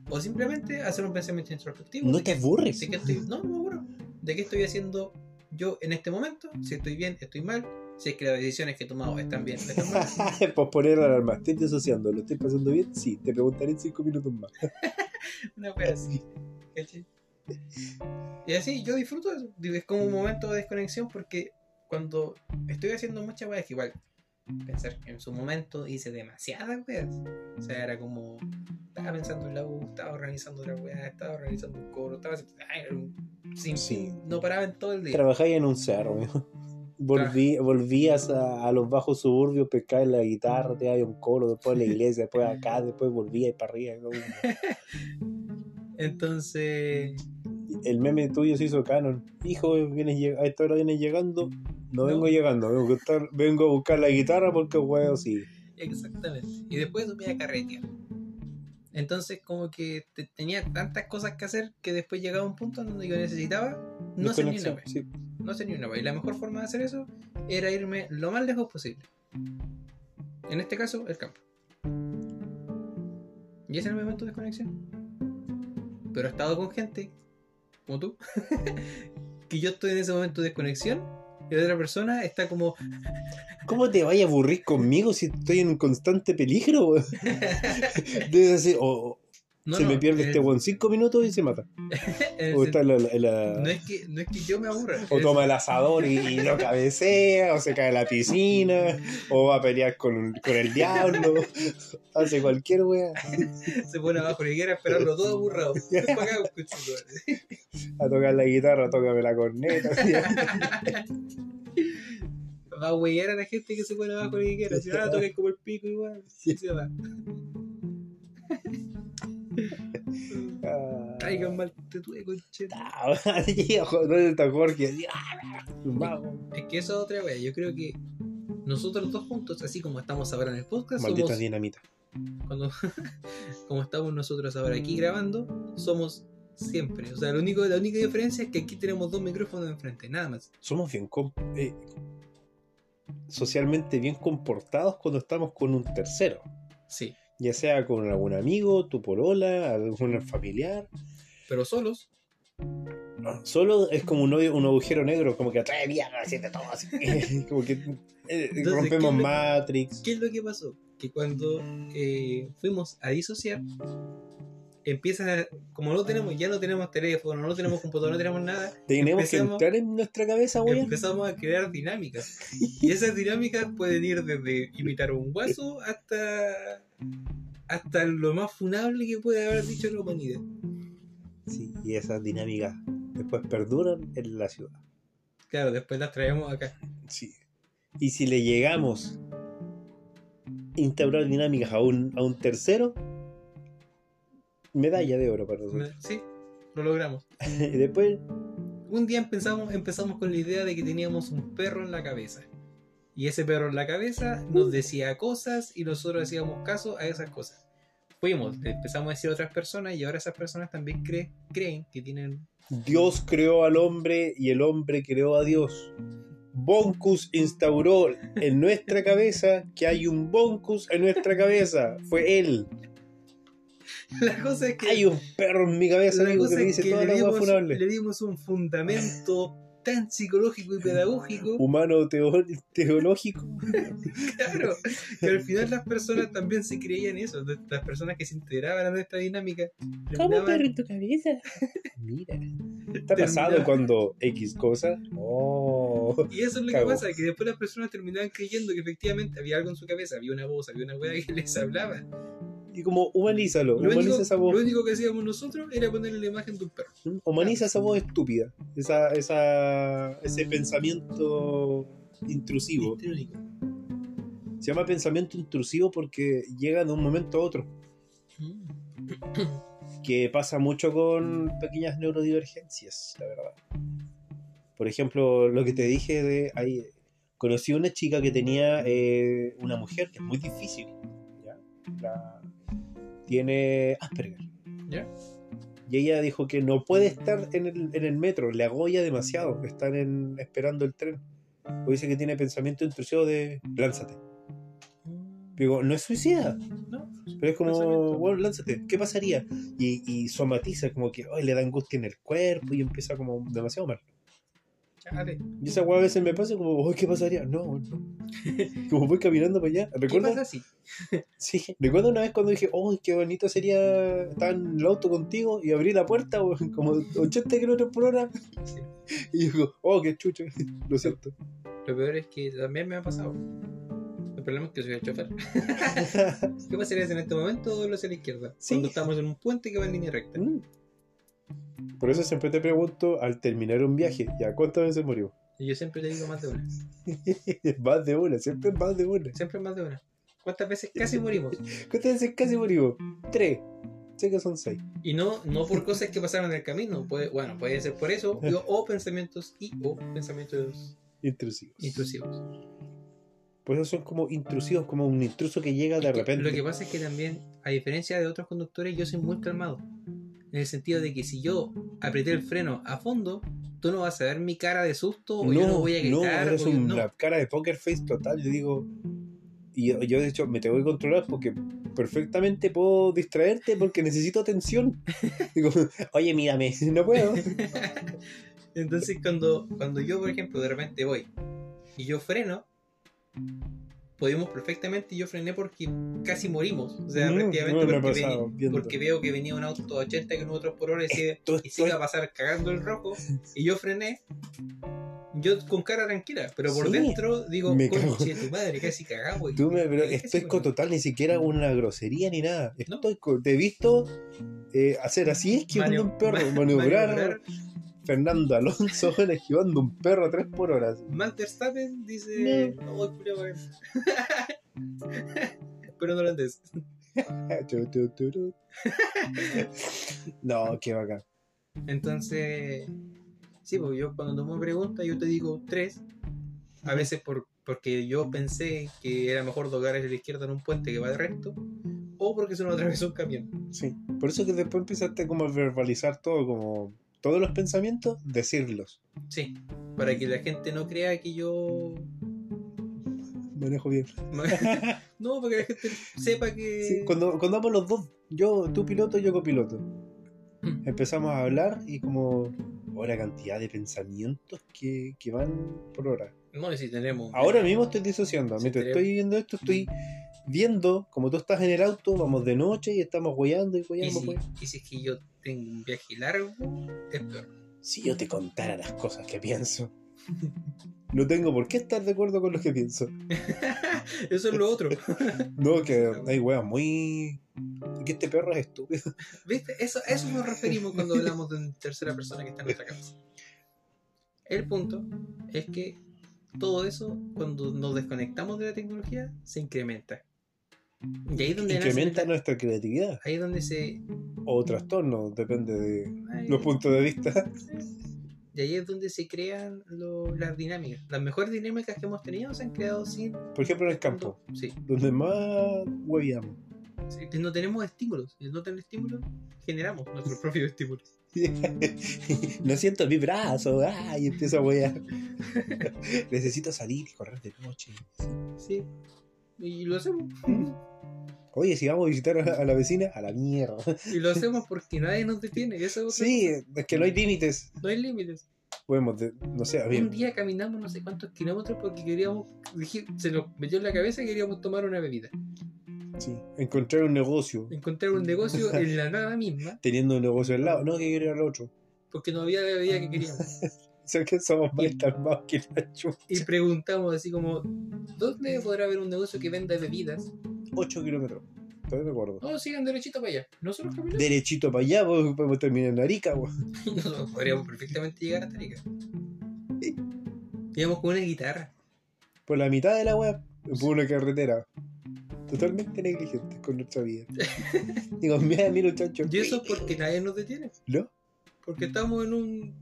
O simplemente hacer un pensamiento introspectivo. No te que- aburres. que estoy, no, no me aburro. ¿De qué estoy haciendo yo en este momento? Si estoy bien, estoy mal. Si es que las decisiones que he tomado están bien, están mal. Posponer la alarma. Estoy disociando, ¿lo estoy pasando bien? Sí, te preguntaré en cinco minutos más. Una wea así. Y así, yo disfruto eso. Es como un momento de desconexión porque cuando estoy haciendo muchas weas, que igual pensar que en su momento hice demasiadas weas. O sea, era como. Estaba pensando en la U, estaba organizando la wea, estaba organizando un coro, estaba. ay, era un- sin Sí. no paraba en todo el día. Trabajáis en un cerro, mijo. Volví, volvías a, a los bajos suburbios, pescabas la guitarra, te dabas un coro, después la iglesia, después acá, después volvías para arriba. Entonces. El meme tuyo se hizo canon. Hijo, vienes, a esta hora vienes llegando. No, No. vengo llegando, vengo a, buscar, vengo a buscar la guitarra porque huevo sí. Exactamente. Y después me a carretear. Entonces, como que te- tenía tantas cosas que hacer que después llegaba un punto donde yo necesitaba no hacer ni una sí. No hacer ni una wea. Y la mejor forma de hacer eso era irme lo más lejos posible. En este caso, el campo. Y ese era mi momento de desconexión. Pero he estado con gente, como tú, que yo estoy en ese momento de desconexión y la otra persona está como, ¿Cómo te vayas a aburrir conmigo si estoy en un constante peligro? Debes decir, o no, se no, me pierde este weón cinco minutos y se mata. O está la- la- No es que, no es que yo me aburra. O es- toma el asador y, y lo cabecea, o se cae en la piscina, o va a pelear con, con el diablo, hace cualquier wea. se pone abajo la higuera a esperarlo todo aburrado. A tocar la guitarra, tócame la corneta. Va a huellar a la gente que se pone abajo la higuera. Si ahora toca como el pico igual. Y se va. Traigan mal te tuve, concheta. Ah, ¿Dónde está Jorge? Es que eso es otra wea. Yo creo que nosotros dos juntos, así como estamos ahora en el podcast, Maldita somos. dinamita. Cuando, como estamos nosotros ahora aquí grabando, somos siempre. O sea, lo único, la única diferencia es que aquí tenemos dos micrófonos enfrente, nada más. Somos bien eh, socialmente bien comportados cuando estamos con un tercero. Sí. Ya sea con algún amigo, tu polola, algún familiar. Pero solos, Solo es como un, un agujero negro, como que atrae mierda, siente todo así. como que eh, Entonces, rompemos ¿qué le- Matrix. ¿Qué es lo que pasó? Que cuando eh, fuimos a disociar, empiezan a, como no tenemos, ya no tenemos teléfono, no tenemos computador, no tenemos nada, Tenemos que entrar en nuestra cabeza, weón. empezamos a crear dinámicas. Y esas dinámicas pueden ir desde imitar un guaso hasta hasta lo más funable que puede haber dicho la humanidad. Sí, y esas dinámicas después perduran en la ciudad. Claro, después las traemos acá. Sí. Y si le llegamos a instaurar dinámicas a un, a un tercero, medalla de oro para nosotros. Sí, lo logramos. y después, Un día empezamos, empezamos con la idea de que teníamos un perro en la cabeza. Y ese perro en la cabeza nos decía cosas y nosotros hacíamos caso a esas cosas. Fuimos, empezamos a decir a otras personas y ahora esas personas también cre- creen que tienen... Dios creó al hombre y el hombre creó a Dios. Boncus instauró en nuestra cabeza que hay un Boncus en nuestra cabeza. Fue él. La cosa es que... Hay un perro en mi cabeza la amigo, que es dice que le dimos, funable. le dimos un fundamento tan psicológico y pedagógico Humano teo- teológico. Claro, que al final las personas también se creían eso. Las personas que se integraban a nuestra dinámica. terminaban- tu cabeza? Mira. ¿Está pasado cuando X cosa? Oh. Y eso es lo Cago. que pasa, que después las personas terminaban creyendo que efectivamente había algo en su cabeza, había una voz, había una weá que les hablaba. Y como humanízalo, Lo humaniza único, esa voz. lo único que hacíamos nosotros era ponerle la imagen de un perro. Humaniza esa voz estúpida. Esa, esa, ese pensamiento intrusivo. Único. Se llama pensamiento intrusivo porque llega de un momento a otro. Que pasa mucho con pequeñas neurodivergencias, la verdad. Por ejemplo, lo que te dije de. Ahí, conocí una chica que tenía eh, una mujer que es muy difícil. ¿ya? La- tiene Asperger. ¿Ya? Y ella dijo que no puede estar en el, en el metro, le agoya demasiado estar en, esperando el tren. O dice que tiene pensamiento intrusivo de lánzate. Digo, no es suicida, No, pero es como, bueno, lánzate, ¿qué pasaría? Y, y somatiza, como que ay, le da angustia en el cuerpo y empieza como demasiado mal. Chale. Y esa weá a veces me pasa como, "Uy, ¿qué pasaría? No, no. Como voy caminando para allá. ¿Qué ¿Recuerdas? pasa si? Sí, recuerdo una vez cuando dije, oh, qué bonito sería estar en el auto contigo y abrir la puerta, como 80 kilómetros por hora. Sí. Y digo, oh, qué chucho, lo siento. Lo peor es que también me ha pasado. El problema es que soy el chofer. ¿Qué pasaría si en este momento doblo hacia la izquierda? Sí. Cuando estamos en un puente que va en línea recta. Mm. Por eso siempre te pregunto, al terminar un viaje, ¿ya cuántas veces murió? Y yo siempre te digo más de una. más de una, siempre es más de una. Siempre más de una. ¿Cuántas veces casi morimos? ¿Cuántas veces casi morimos? Tres. Sé que son seis. Y no, no por cosas que pasaron en el camino. Puede, bueno, puede ser por eso. o pensamientos y o pensamientos Intrusivos. intrusivos. Por eso son como intrusivos, como un intruso que llega de repente. Lo que pasa es que también, a diferencia de otros conductores, yo soy muy calmado. En el sentido de que si yo apreté el freno a fondo, tú no vas a ver mi cara de susto o yo no voy a gritar. eres o yo- una no. cara de poker face total. Yo digo, y yo, yo, de hecho me tengo que controlar porque perfectamente puedo distraerte porque necesito atención. digo, oye, mírame, no puedo. Entonces cuando, cuando yo, por ejemplo, de repente voy y yo freno, podemos perfectamente, yo frené porque casi morimos. O sea, efectivamente no me ha porque, pasado, porque veo que venía un auto a 80 kilómetros por hora y se, Esto y se iba a pasar cagando el rojo y yo frené. Yo con cara tranquila, pero por Sí, dentro digo, me conche tu madre, casi cagado. Tú me, pero con total, ni siquiera una grosería ni nada. No. Con- te he visto eh, hacer así, esquivando Manio- un perro, ma- maniobrar. Fernando Alonso esquivando un perro a tres por hora. Max Verstappen dice, no, weón". pero no holandés. Tu, tu. no, qué bacán. Entonces, sí, pues yo cuando tú me preguntas, yo te digo tres. A veces por, porque yo pensé que era mejor doblar hacia la izquierda en un puente que va de recto, o porque se nos atravesó un camión. Sí. Por eso que después empezaste como a verbalizar todo, como todos los pensamientos, decirlos. Sí, para que la gente no crea que yo. Manejo bien. no, para que la gente sepa que. Sí, cuando, cuando vamos los dos, yo, tú piloto, yo copiloto, Mm. empezamos a hablar y como oh, la cantidad de pensamientos que, que van por hora. No, y si tenemos. Ahora mismo estoy disociando. Sí, Mientras tenemos- estoy viendo esto, estoy viendo como tú estás en el auto, vamos de noche y estamos hueando y Y hueando. si, pues. y si es que yo tengo un viaje largo, es peor. Si yo te contara las cosas que pienso, no tengo por qué estar de acuerdo con lo que pienso. Eso es lo otro. No, que hay weas muy. que este perro es estúpido. ¿Viste? Eso, a eso nos referimos cuando hablamos de una tercera persona que está en nuestra cabeza. El punto es que todo eso, cuando nos desconectamos de la tecnología, se incrementa. Y ahí donde nace- Incrementa nuestra creatividad. ahí es donde se. O trastorno, depende de ahí- los puntos de vista. y ahí es donde se crean lo- las dinámicas. Las mejores dinámicas que hemos tenido se han creado sin. Por ejemplo, en el campo, Sí, donde más hueviamos. sí, no tenemos estímulos. Y al no tener estímulos, generamos nuestros propios estímulos. no siento mi brazo, ¡ah! y empiezo a huear. Necesito salir y correr de noche. Sí. Y lo hacemos. Oye, si vamos a visitar a a la vecina, a la mierda. Y lo hacemos porque nadie nos detiene. y Eso es Sí, cosa. es que no hay límites. No hay límites. Podemos, de- no sé, Un día caminamos no sé cuántos kilómetros porque queríamos, se nos metió en la cabeza que queríamos tomar una bebida. sí, encontrar un negocio, Encontrar un negocio en la nada misma teniendo un negocio al lado, no que quiero ir al otro. porque no había la bebida que queríamos. Que somos más que la chucha. Y preguntamos así como, ¿dónde podrá haber un negocio que venda bebidas? 8 kilómetros, todavía me acuerdo. No, sigan derechito para allá. Nosotros caminamos. Derechito para allá, pues, podemos terminar en Arica, pues. Nosotros podríamos perfectamente llegar hasta Arica. Íbamos con una guitarra. Por la mitad de la web, por una carretera. Totalmente negligente con nuestra vida. Digo, mira, mira, muchacho. Y eso es porque nadie nos detiene. ¿No? Porque estamos en un...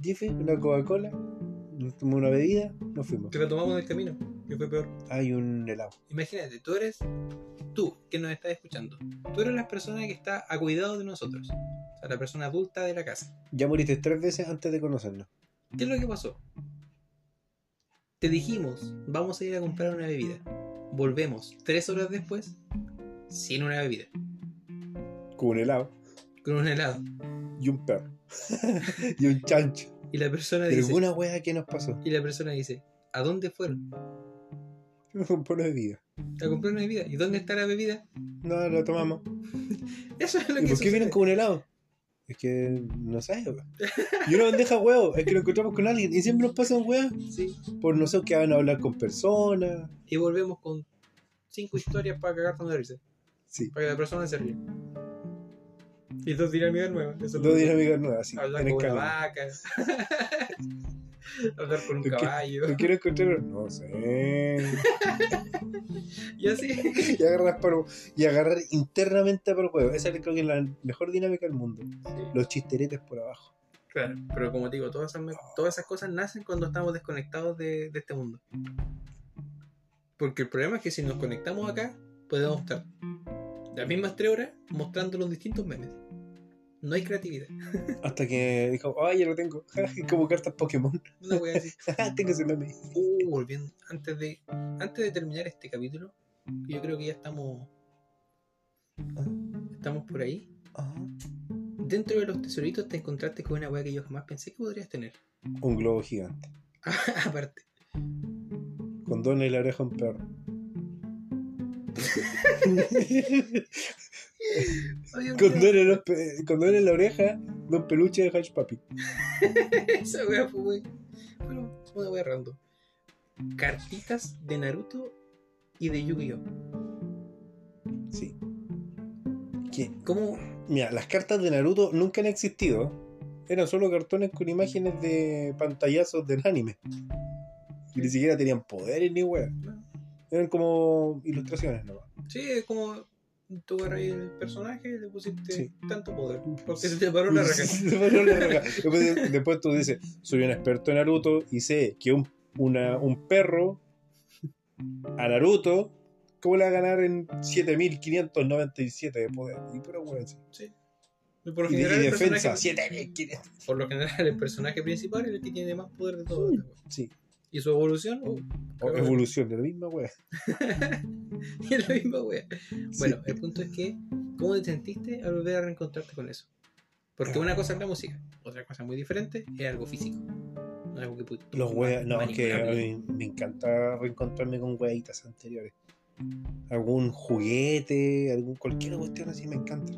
Jeffy, una Coca-Cola, nos tomamos una bebida, nos fuimos. que lo tomamos del camino. Que fue peor. Hay un helado. Imagínate, tú eres tú que nos estás escuchando. Tú eres la persona que está a cuidado de nosotros. O sea, la persona adulta de la casa. Ya moriste tres veces antes de conocernos. ¿Qué es lo que pasó? Te dijimos, vamos a ir a comprar una bebida. Volvemos tres horas después sin una bebida. Con un helado Con un helado. y un perro. y un chancho. Y la persona dice, alguna wea que nos pasó. y la persona dice, ¿a dónde fueron? Por una bebida. A comprar una bebida. ¿Y dónde está la bebida? No, lo tomamos. Eso es lo ¿Y que por qué vienen con un helado? Es que no sé, weón. Y una bandeja huevo, es que lo encontramos con alguien y siempre nos pasan weas. Sí. Por no sé que van a hablar con personas. Y volvemos con cinco historias para cagarte de risa. Sí. Para que la persona se ríe. Y dos dinámicas nuevas. Eso Dos dinámicas nuevas, sí. Hablar con una vaca. Hablar con un ¿Qué- caballo. ¿No quiero encontrar? No sé. Y así. Y agarrar, para, y agarrar internamente para el huevo. Esa creo que es la mejor dinámica del mundo. Los chisteretes por abajo. Claro, pero como te digo, todas esas, me- todas esas cosas nacen cuando estamos desconectados de, de este mundo. Porque el problema es que si nos conectamos acá, podemos estar las mismas tres horas mostrando los distintos memes. No hay creatividad. Hasta que dijo, ay, ya lo tengo. Como cartas Pokémon. Una wea así. tengo ese meme. Uh, volviendo, antes de, antes de terminar este capítulo, yo creo que ya estamos. Estamos por ahí. Dentro de los tesoritos te encontraste con una wea que yo jamás pensé que podrías tener. Un globo gigante. Aparte. Con y la oreja un perro. Oye, Con mira, don en, los pe- en la oreja de un peluche de Hush Papi. Esa wea fue wey. Bueno, una wea random. Cartitas de Naruto y de Yu-Gi-Oh! Sí. Que, ¿Cómo? mira, las cartas de Naruto nunca han existido. Eran solo cartones con imágenes de pantallazos del anime. Y ni siquiera tenían poderes ni wea. Eran como ilustraciones nomás. Sí, es como tú agarras ahí el personaje y le pusiste Sí. tanto poder. Porque se te paró la raja. Se paró la raja. Después, después tú dices, soy un experto en Naruto y sé que un, una- un perro a Naruto, ¿cómo le va a ganar en 7597 de poder? Y pero bueno, sí. Y por lo general, y el personaje, 7500. por lo general, el personaje principal es el que tiene más poder de todos. Sí, Y su evolución, uh, o evolución de la misma wea. y es la misma wea. Bueno, el punto es que, ¿cómo te sentiste al volver a reencontrarte con eso? Porque una cosa es la música, otra cosa muy diferente es algo físico. No es algo que Los weas, no, es que a manipulable. mí me encanta reencontrarme con weitas anteriores. Algún juguete, algún cualquier cuestión así me encanta.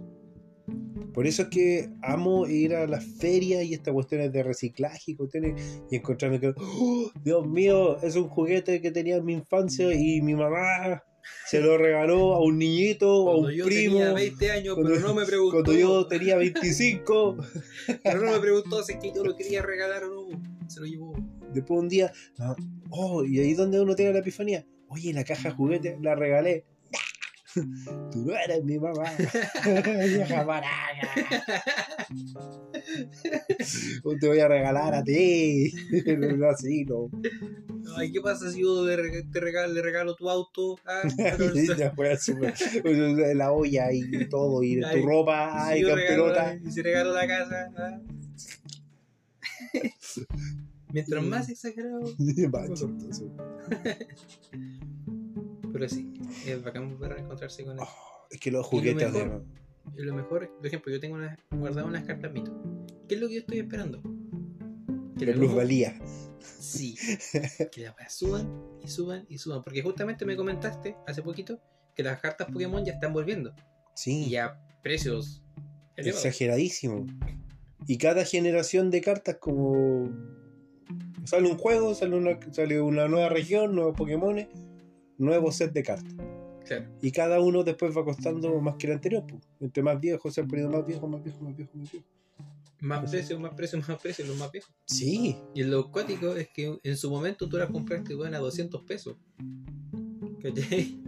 Por eso es que amo ir a las ferias y estas cuestiones de reciclaje y cuestiones y encontrarme con, ¡Oh, Dios mío, es un juguete que tenía en mi infancia y mi mamá se lo regaló a un niñito o a Cuando un yo primo. tenía 20 años, cuando- pero no me preguntó. Cuando yo tenía 25, Pero no me preguntó si es que yo lo quería regalar o no. Se lo llevó. Después un día, no, oh, y ahí donde uno tiene la epifanía. Oye, la caja de juguete la regalé. Tú no eres mi mamá. Vieja maraca. Te voy a regalar a ti. No, así, no. Ay, ¿qué pasa si yo te regalo, le regalo tu auto? Ah, la olla y todo, y Ay, tu ropa, si ay, camperota. y si regalo la casa. ah. Mientras más exagerado. Chistoso. Pero sí, es bacán volver a encontrarse con eso. Es que los juguetes de. mejor- Y lo mejor, por ejemplo, yo tengo guardado unas cartas mito. ¿Qué es lo que yo estoy esperando? Que plusvalía. Sí. Que las suban y suban y suban. Porque justamente me comentaste hace poquito que las cartas Pokémon ya están volviendo. Y Sí, ya precios elevados. exageradísimo. Y cada generación de cartas, como. Sale un juego, sale una, sale una nueva región, nuevos Pokémon, nuevo set de cartas. Claro. Y cada uno después va costando más que el anterior. pues. Entre más viejos se han ponido más viejos, más viejos, más viejos, más viejos. Más precios, más precios, más precios, los más viejos. Sí, Y lo cuático es que en su momento tú las compraste weón, a 200 pesos. ¿Cachai?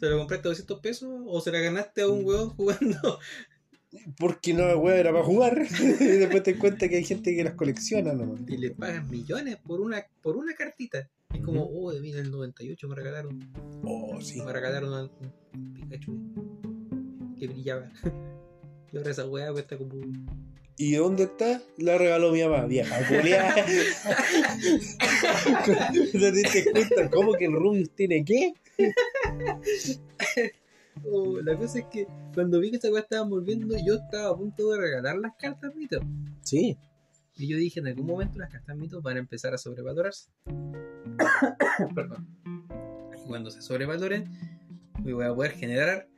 ¿Se lo compraste a 200 pesos o se la ganaste a un weón jugando? porque no, weón, era para jugar. y después te das cuenta que hay gente que las colecciona nomás. Y le pagan millones por una por una cartita. Es como, oh, de mira, el 98 me regalaron, Oh, sí. me regalaron un, un Pikachu que brillaba. Y ahora esa weá cuesta como. ¿Y dónde está? La regaló mi mamá, vieja culiada. ¿No te? ¿Cómo que el Rubius tiene qué? Oh, la cosa es que cuando vi que esa weá estaba volviendo, yo estaba a punto de regalar las cartas, mito. Sí. Y yo dije, en algún momento las mitos van a empezar a sobrevalorarse. Perdón. Y cuando se sobrevaloren, me voy a poder generar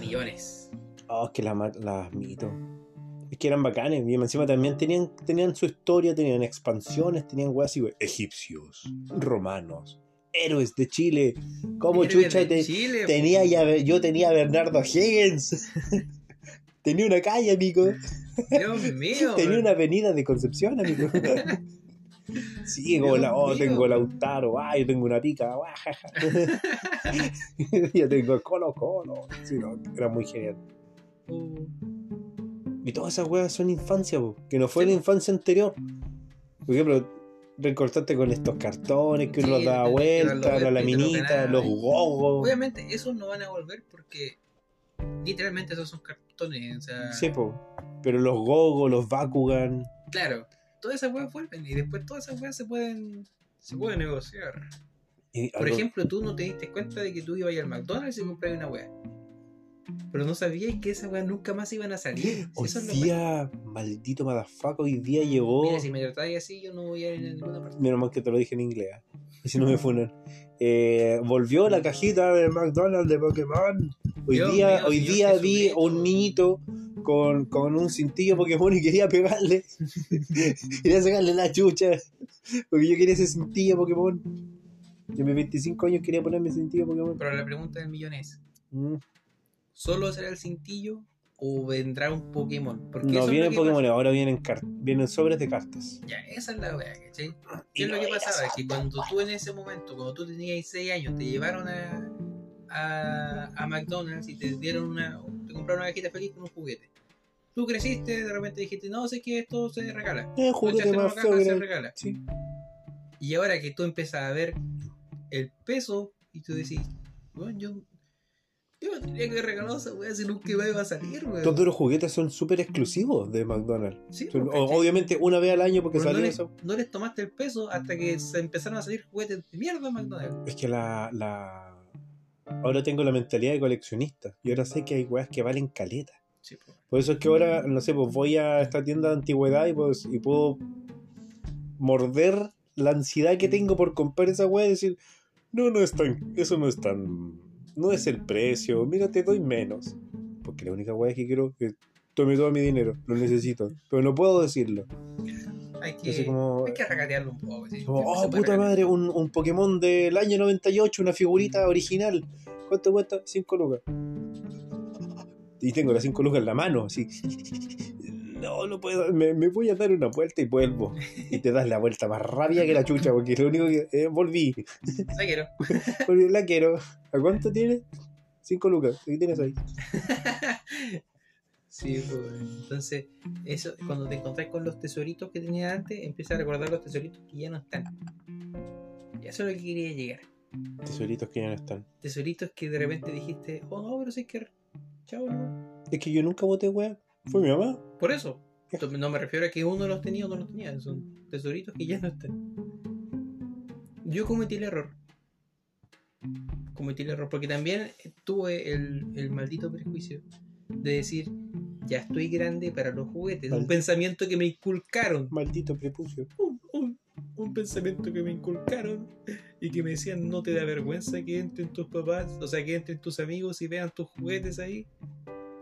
millones. Oh, es que las ma- las mito. Es que eran bacanes. Y encima también tenían, tenían su historia, tenían expansiones, tenían weas we- egipcios, romanos, héroes de Chile. Como chucha te- Chile, tenía ya, yo tenía a Bernardo Higgins. tenía una calle, amigo. Dios mío. Tenía una avenida de Concepción, amigo. Sí, como Dios la, oh, mío. tengo Lautaro, ah, yo tengo una pica, ah, jaja. yo tengo Colo Colo. Sí, no, era muy genial. Uh, Y todas esas weas son infancia, que no fue Sí, la infancia anterior. Por ejemplo, recortaste con estos cartones que uno Sí, los daba el- el- vuelta, el- la el- laminita, el- los gogos. Obviamente, esos no van a volver porque literalmente esos son cartones. O sea, Sí, po. Pero los gogos, los Bakugan. claro, todas esas weas vuelven y después todas esas weas se pueden, se pueden negociar. y Por algo- ejemplo, tú no te diste cuenta de que tú ibas al McDonald's y comprabas una wea. Pero no sabías que esas weas nunca más iban a salir. Hoy Eso día, maldito madafaco, hoy día llegó. Mira, si me tratáis así, yo no voy a ir a ninguna parte. Menos mal que te lo dije en inglés. ¿eh? Si no me funan. Eh, volvió la cajita de McDonald's de Pokémon. Hoy Dios día, mío, hoy día vi Jesucristo. un niñito con, con un cintillo Pokémon y quería pegarle. quería sacarle la chucha. Porque yo quería ese cintillo Pokémon. De mis 25 años quería ponerme cintillo Pokémon. Pero la pregunta del millón es: Mm. ¿solo será el cintillo o vendrá un Pokémon? Porque No es vienen Pokémon, ahora vienen, vienen sobres de cartas. Ya, esa es la wea, ¿cachai? ¿Qué Y es lo que pasaba? a- Que cuando tú en ese momento, cuando tú tenías 6 años, te llevaron a, a, a McDonald's y te dieron una, te compraron una cajita feliz con un juguete. Tú creciste, de repente dijiste, no, sé que esto se regala. Eh, juguete más caja, se regala. Sí. Y ahora que tú empiezas a ver el peso y tú decís, bueno, yo, yo no tenía que haber regalado esa wea si nunca iba a salir, weón. Todos los juguetes son súper exclusivos de McDonald's. Sí, Son- porque- o- obviamente una vez al año porque no, les, eso. no les tomaste el peso hasta que se empezaron a salir juguetes de mierda en McDonald's. Es que la, la... Ahora tengo la mentalidad de coleccionista. Y ahora sé que hay weas que valen caleta. Sí, pues. Por eso es que ahora, no sé, pues voy a esta tienda de antigüedad y, pues, y puedo morder la ansiedad que tengo por comprar esa wea y decir, no, no es tan, eso no es tan, no es el precio, mira, te doy menos. Porque la única wea que quiero es que tome todo mi dinero, lo necesito, pero no puedo decirlo. Hay que, como- hay que regatearlo un poco. sí. Como, oh, puta regatear. madre, un, un Pokémon del año 98, una figurita original. ¿Cuánto cuesta? 5 lucas. Y tengo las 5 lucas en la mano, así. No, no puedo, me, me voy a dar una vuelta y vuelvo. Y te das la vuelta más rápida que la chucha, porque lo único que. eh, volví, La quiero. volví, la quiero. ¿A cuánto tiene? 5 lucas, ¿qué tienes ahí? Sí, pues. Entonces, eso, cuando te encontrás con los tesoritos que tenías antes, empiezas a recordar los tesoritos que ya no están. Y eso es lo que quería llegar. Tesoritos que ya no están. Tesoritos que de repente dijiste, oh no, pero sí que. Chao, no. Es que yo nunca voté, weá. Fue mi mamá. Por eso. No me refiero a que uno los tenía o no los tenía. Son tesoritos que ya no están. Yo cometí el error. Cometí el error. Porque también tuve el, el maldito prejuicio de decir, ya estoy grande para los juguetes. Un Maldito. pensamiento que me inculcaron. Maldito prepucio. Un, un- un pensamiento que me inculcaron y que me decían, no te da vergüenza que entren tus papás, o sea, que entren tus amigos y vean tus juguetes ahí.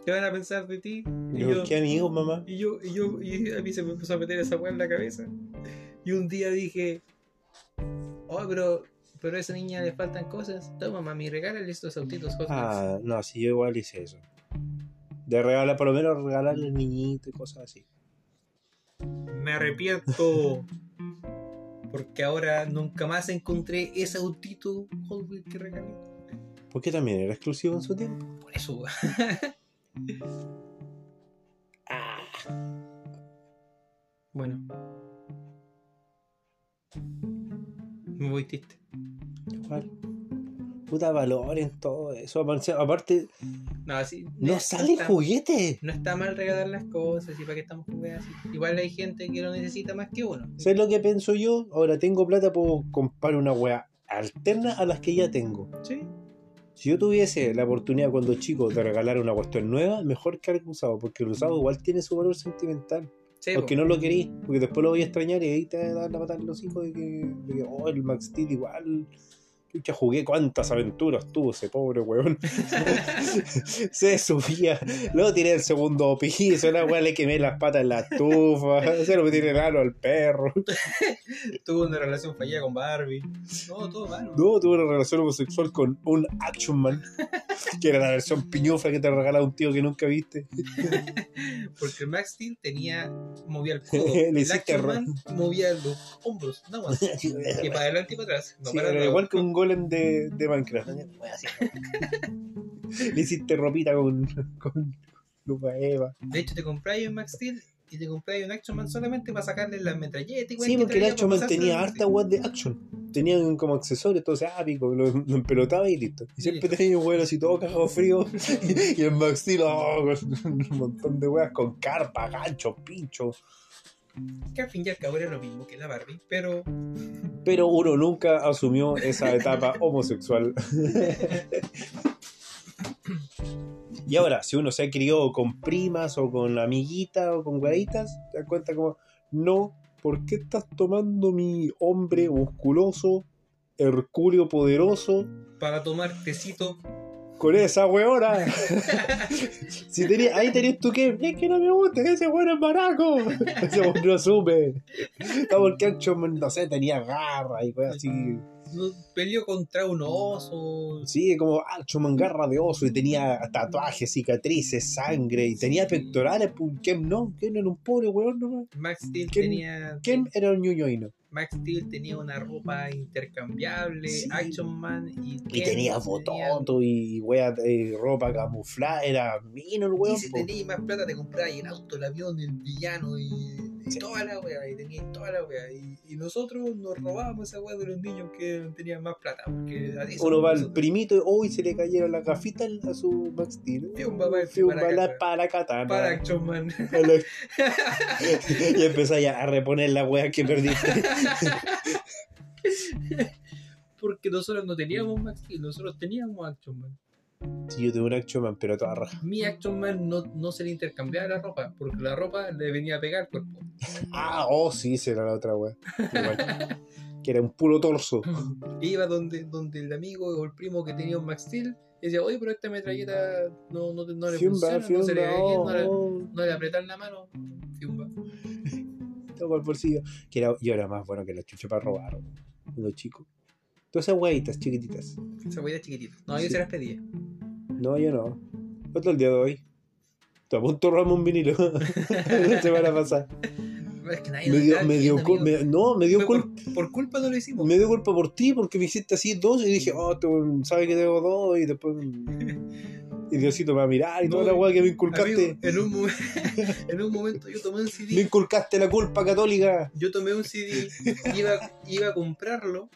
¿Qué van a pensar de ti? Y Yo, ¿Qué amigos, mamá? y yo, y yo, y a mí se me empezó a meter esa weá en la cabeza. Y un día dije, oh, pero, pero a esa niña le faltan cosas. Toma, mami, regálale estos autitos Hot Wheels". Ah, no, sí, yo igual hice eso. De regalar, por lo menos regalarle al niñito y cosas así. Me arrepiento. Porque ahora nunca más encontré ese autito Hot Wheels que regalé. Porque también era exclusivo en su tiempo. Por eso, weá. Bueno. Me voy triste. Igual. Puta valor en todo eso. Aparte- No, así, no sale está- juguete. No está mal regalar las cosas y para qué estamos jugando así. Igual hay gente que lo necesita más que uno. ¿Sabes lo que pienso yo? Ahora tengo plata, puedo comprar una wea alterna a las que ya tengo. Sí. Si yo tuviese la oportunidad cuando chico de regalar una cuestión nueva, mejor que algo usado, porque el usado igual tiene su valor sentimental. Sí, Aunque po. no lo querís, porque después lo voy a extrañar y ahí te va a dar la patada en los hijos de que, de que, oh, el Max Steel igual. Chucha, jugué cuántas aventuras tuvo ese pobre weón. se subía, luego tiré el segundo piso, la weá le quemé las patas en la estufa, se lo metí en el ano al perro. Tuvo una relación fallida con Barbie. No, todo malo. No, tuve una relación homosexual con un Action Man, que era la versión piñufla que te regalaba un tío que nunca viste. Porque el Max Steel tenía, movía el codo. Le el Action. Man movía los hombros, nada más. Y para adelante y para atrás. No Sí, para igual que un golem de, de Minecraft. Le hiciste ropita con, con Lupa Eva. De hecho, te compráis un Max Steel y te compráis un Action Man solamente para sacarle las metralletas. Sí, que porque el Action Man tenía harta weas de action. Tenían como accesorio, entonces, ah, pico, lo, lo empelotaba y listo. Y siempre tenía un weón así todo cagado frío. y el Max Steel, oh, con un montón de weas con carpa, gancho, pincho. Que al fin y al cabo era lo mismo que la Barbie, pero Pero uno nunca asumió esa etapa homosexual. y ahora, si uno se ha criado con primas o con amiguitas o con guaditas, te das cuenta como, no, ¿por qué estás tomando mi hombre musculoso, hercúleo poderoso, para tomar tecito, con esa weona? si tenía, ahí tenías tú que, es que no me gusta, que ese weón es maraco. ese weón no asume. No, porque Man, no sé, tenía garra y cosas así. peleó contra un oso. Sí, como Action Man garra de oso y tenía tatuajes, cicatrices, sangre y tenía pectorales. pues, Ken no, Ken era un pobre weón nomás. Max Steel ¿Quién- tenía Ken era un ñoñoino. Max Steel tenía una ropa intercambiable, Sí. Action Man y, Y tenía fototo y wea, eh, ropa camuflada. Era mino el Y weón. si po. tenías más plata te comprabas el auto, el avión, el villano y, y Sí. toda la wea, y tenías toda la wea. Y, y nosotros nos robábamos esa wea de los niños que tenían más plata. Porque así Uno va al primito y hoy se le cayeron las gafitas a su Max Steel. Fiumba va, Fiumba para la para katana. Para Action Man. y empezáis a reponer la wea que perdiste. Porque nosotros no teníamos Max Steel, nosotros teníamos Action Man. Si yo tuve un Action Man, pero a toda raja. Mi Action Man no, no se le intercambiaba la ropa, porque la ropa le venía a pegar al cuerpo. Ah, oh, sí, será la otra wea. Igual. que era un puro torso. Iba donde, donde el amigo o el primo que tenía un Max Steel y decía, oye, pero esta metralleta no, no, no le Fiumba, funciona, no se le bien, no le, oh, no le apretan la mano. Fiumba. Toco el bolsillo. Que era, yo era más bueno que la chucha para robar. Uno chico. Todas esas weitas chiquititas. Esa huella chiquitita. No, yo Sí. se las pedía. No, yo no. Otro el día de hoy. Estoy a punto de un vinilo. la semana pasada. Es que nadie Me dio, estaba me dio viendo, me- no, me dio culpa. por, por culpa no lo hicimos. Me dio culpa por ti porque me hiciste así dos y dije, oh, tú sabes que tengo dos y después. Y Diosito me va a mirar y No, toda la weá que me inculcaste. Amigo, en, un en un momento yo tomé un Me CD. inculcaste la culpa católica. Yo tomé un CD, iba, iba a comprarlo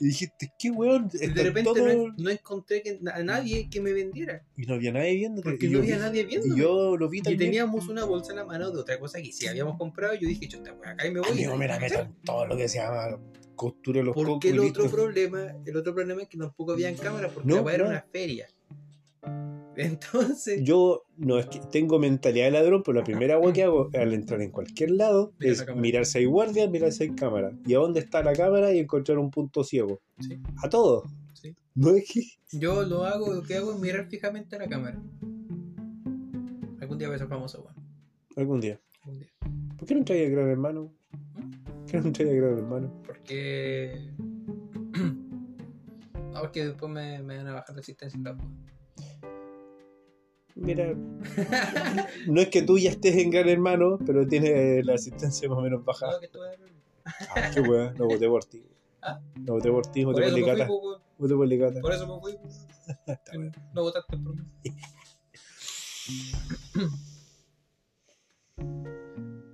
Y dijiste, ¿qué weón? y de repente no, no encontré que- a nadie que me vendiera. Y no había nadie viendo. Porque y no yo había vi- nadie viendo. Y yo lo vi Y teníamos una bolsa en la mano de otra cosa que sí habíamos comprado. Y yo dije, chuta, pues acá y me voy. Yo me la meto en todo lo que se llama costura de los. Porque y el otro problema, el otro problema es que tampoco habían cámaras porque No, la era una feria. Entonces, Yo no es que tengo mentalidad de ladrón, pero la primera weá que hago al entrar en cualquier lado Mira es la mirar si hay guardias, mirar si hay cámara. Y a dónde está la cámara y encontrar un punto ciego. Sí. A todo. Sí. No es que. yo lo hago, lo que hago es mirar fijamente a la cámara. Algún día voy a ser famoso, weón. Algún día. Algún día. ¿Por qué no traía gran hermano? ¿Por qué no traía gran hermano? Porque. No, porque después me, me van a bajar resistencia en la. Mira. no es que tú ya estés en gran hermano, pero tiene la asistencia más o menos baja. No, que estuve- Ah, qué weá, no voté por ti. ¿Ah? No voté por ti, voté por Licata. Voté por Licata. Por eso me fui. No votaste por mí.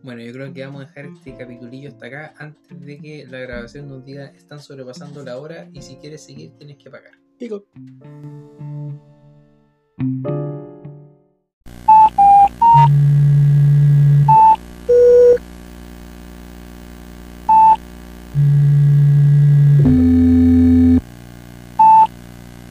Bueno, yo creo que vamos a dejar este capitulillo hasta acá antes de que la grabación nos diga están sobrepasando la hora y si quieres seguir tienes que pagar. Pico.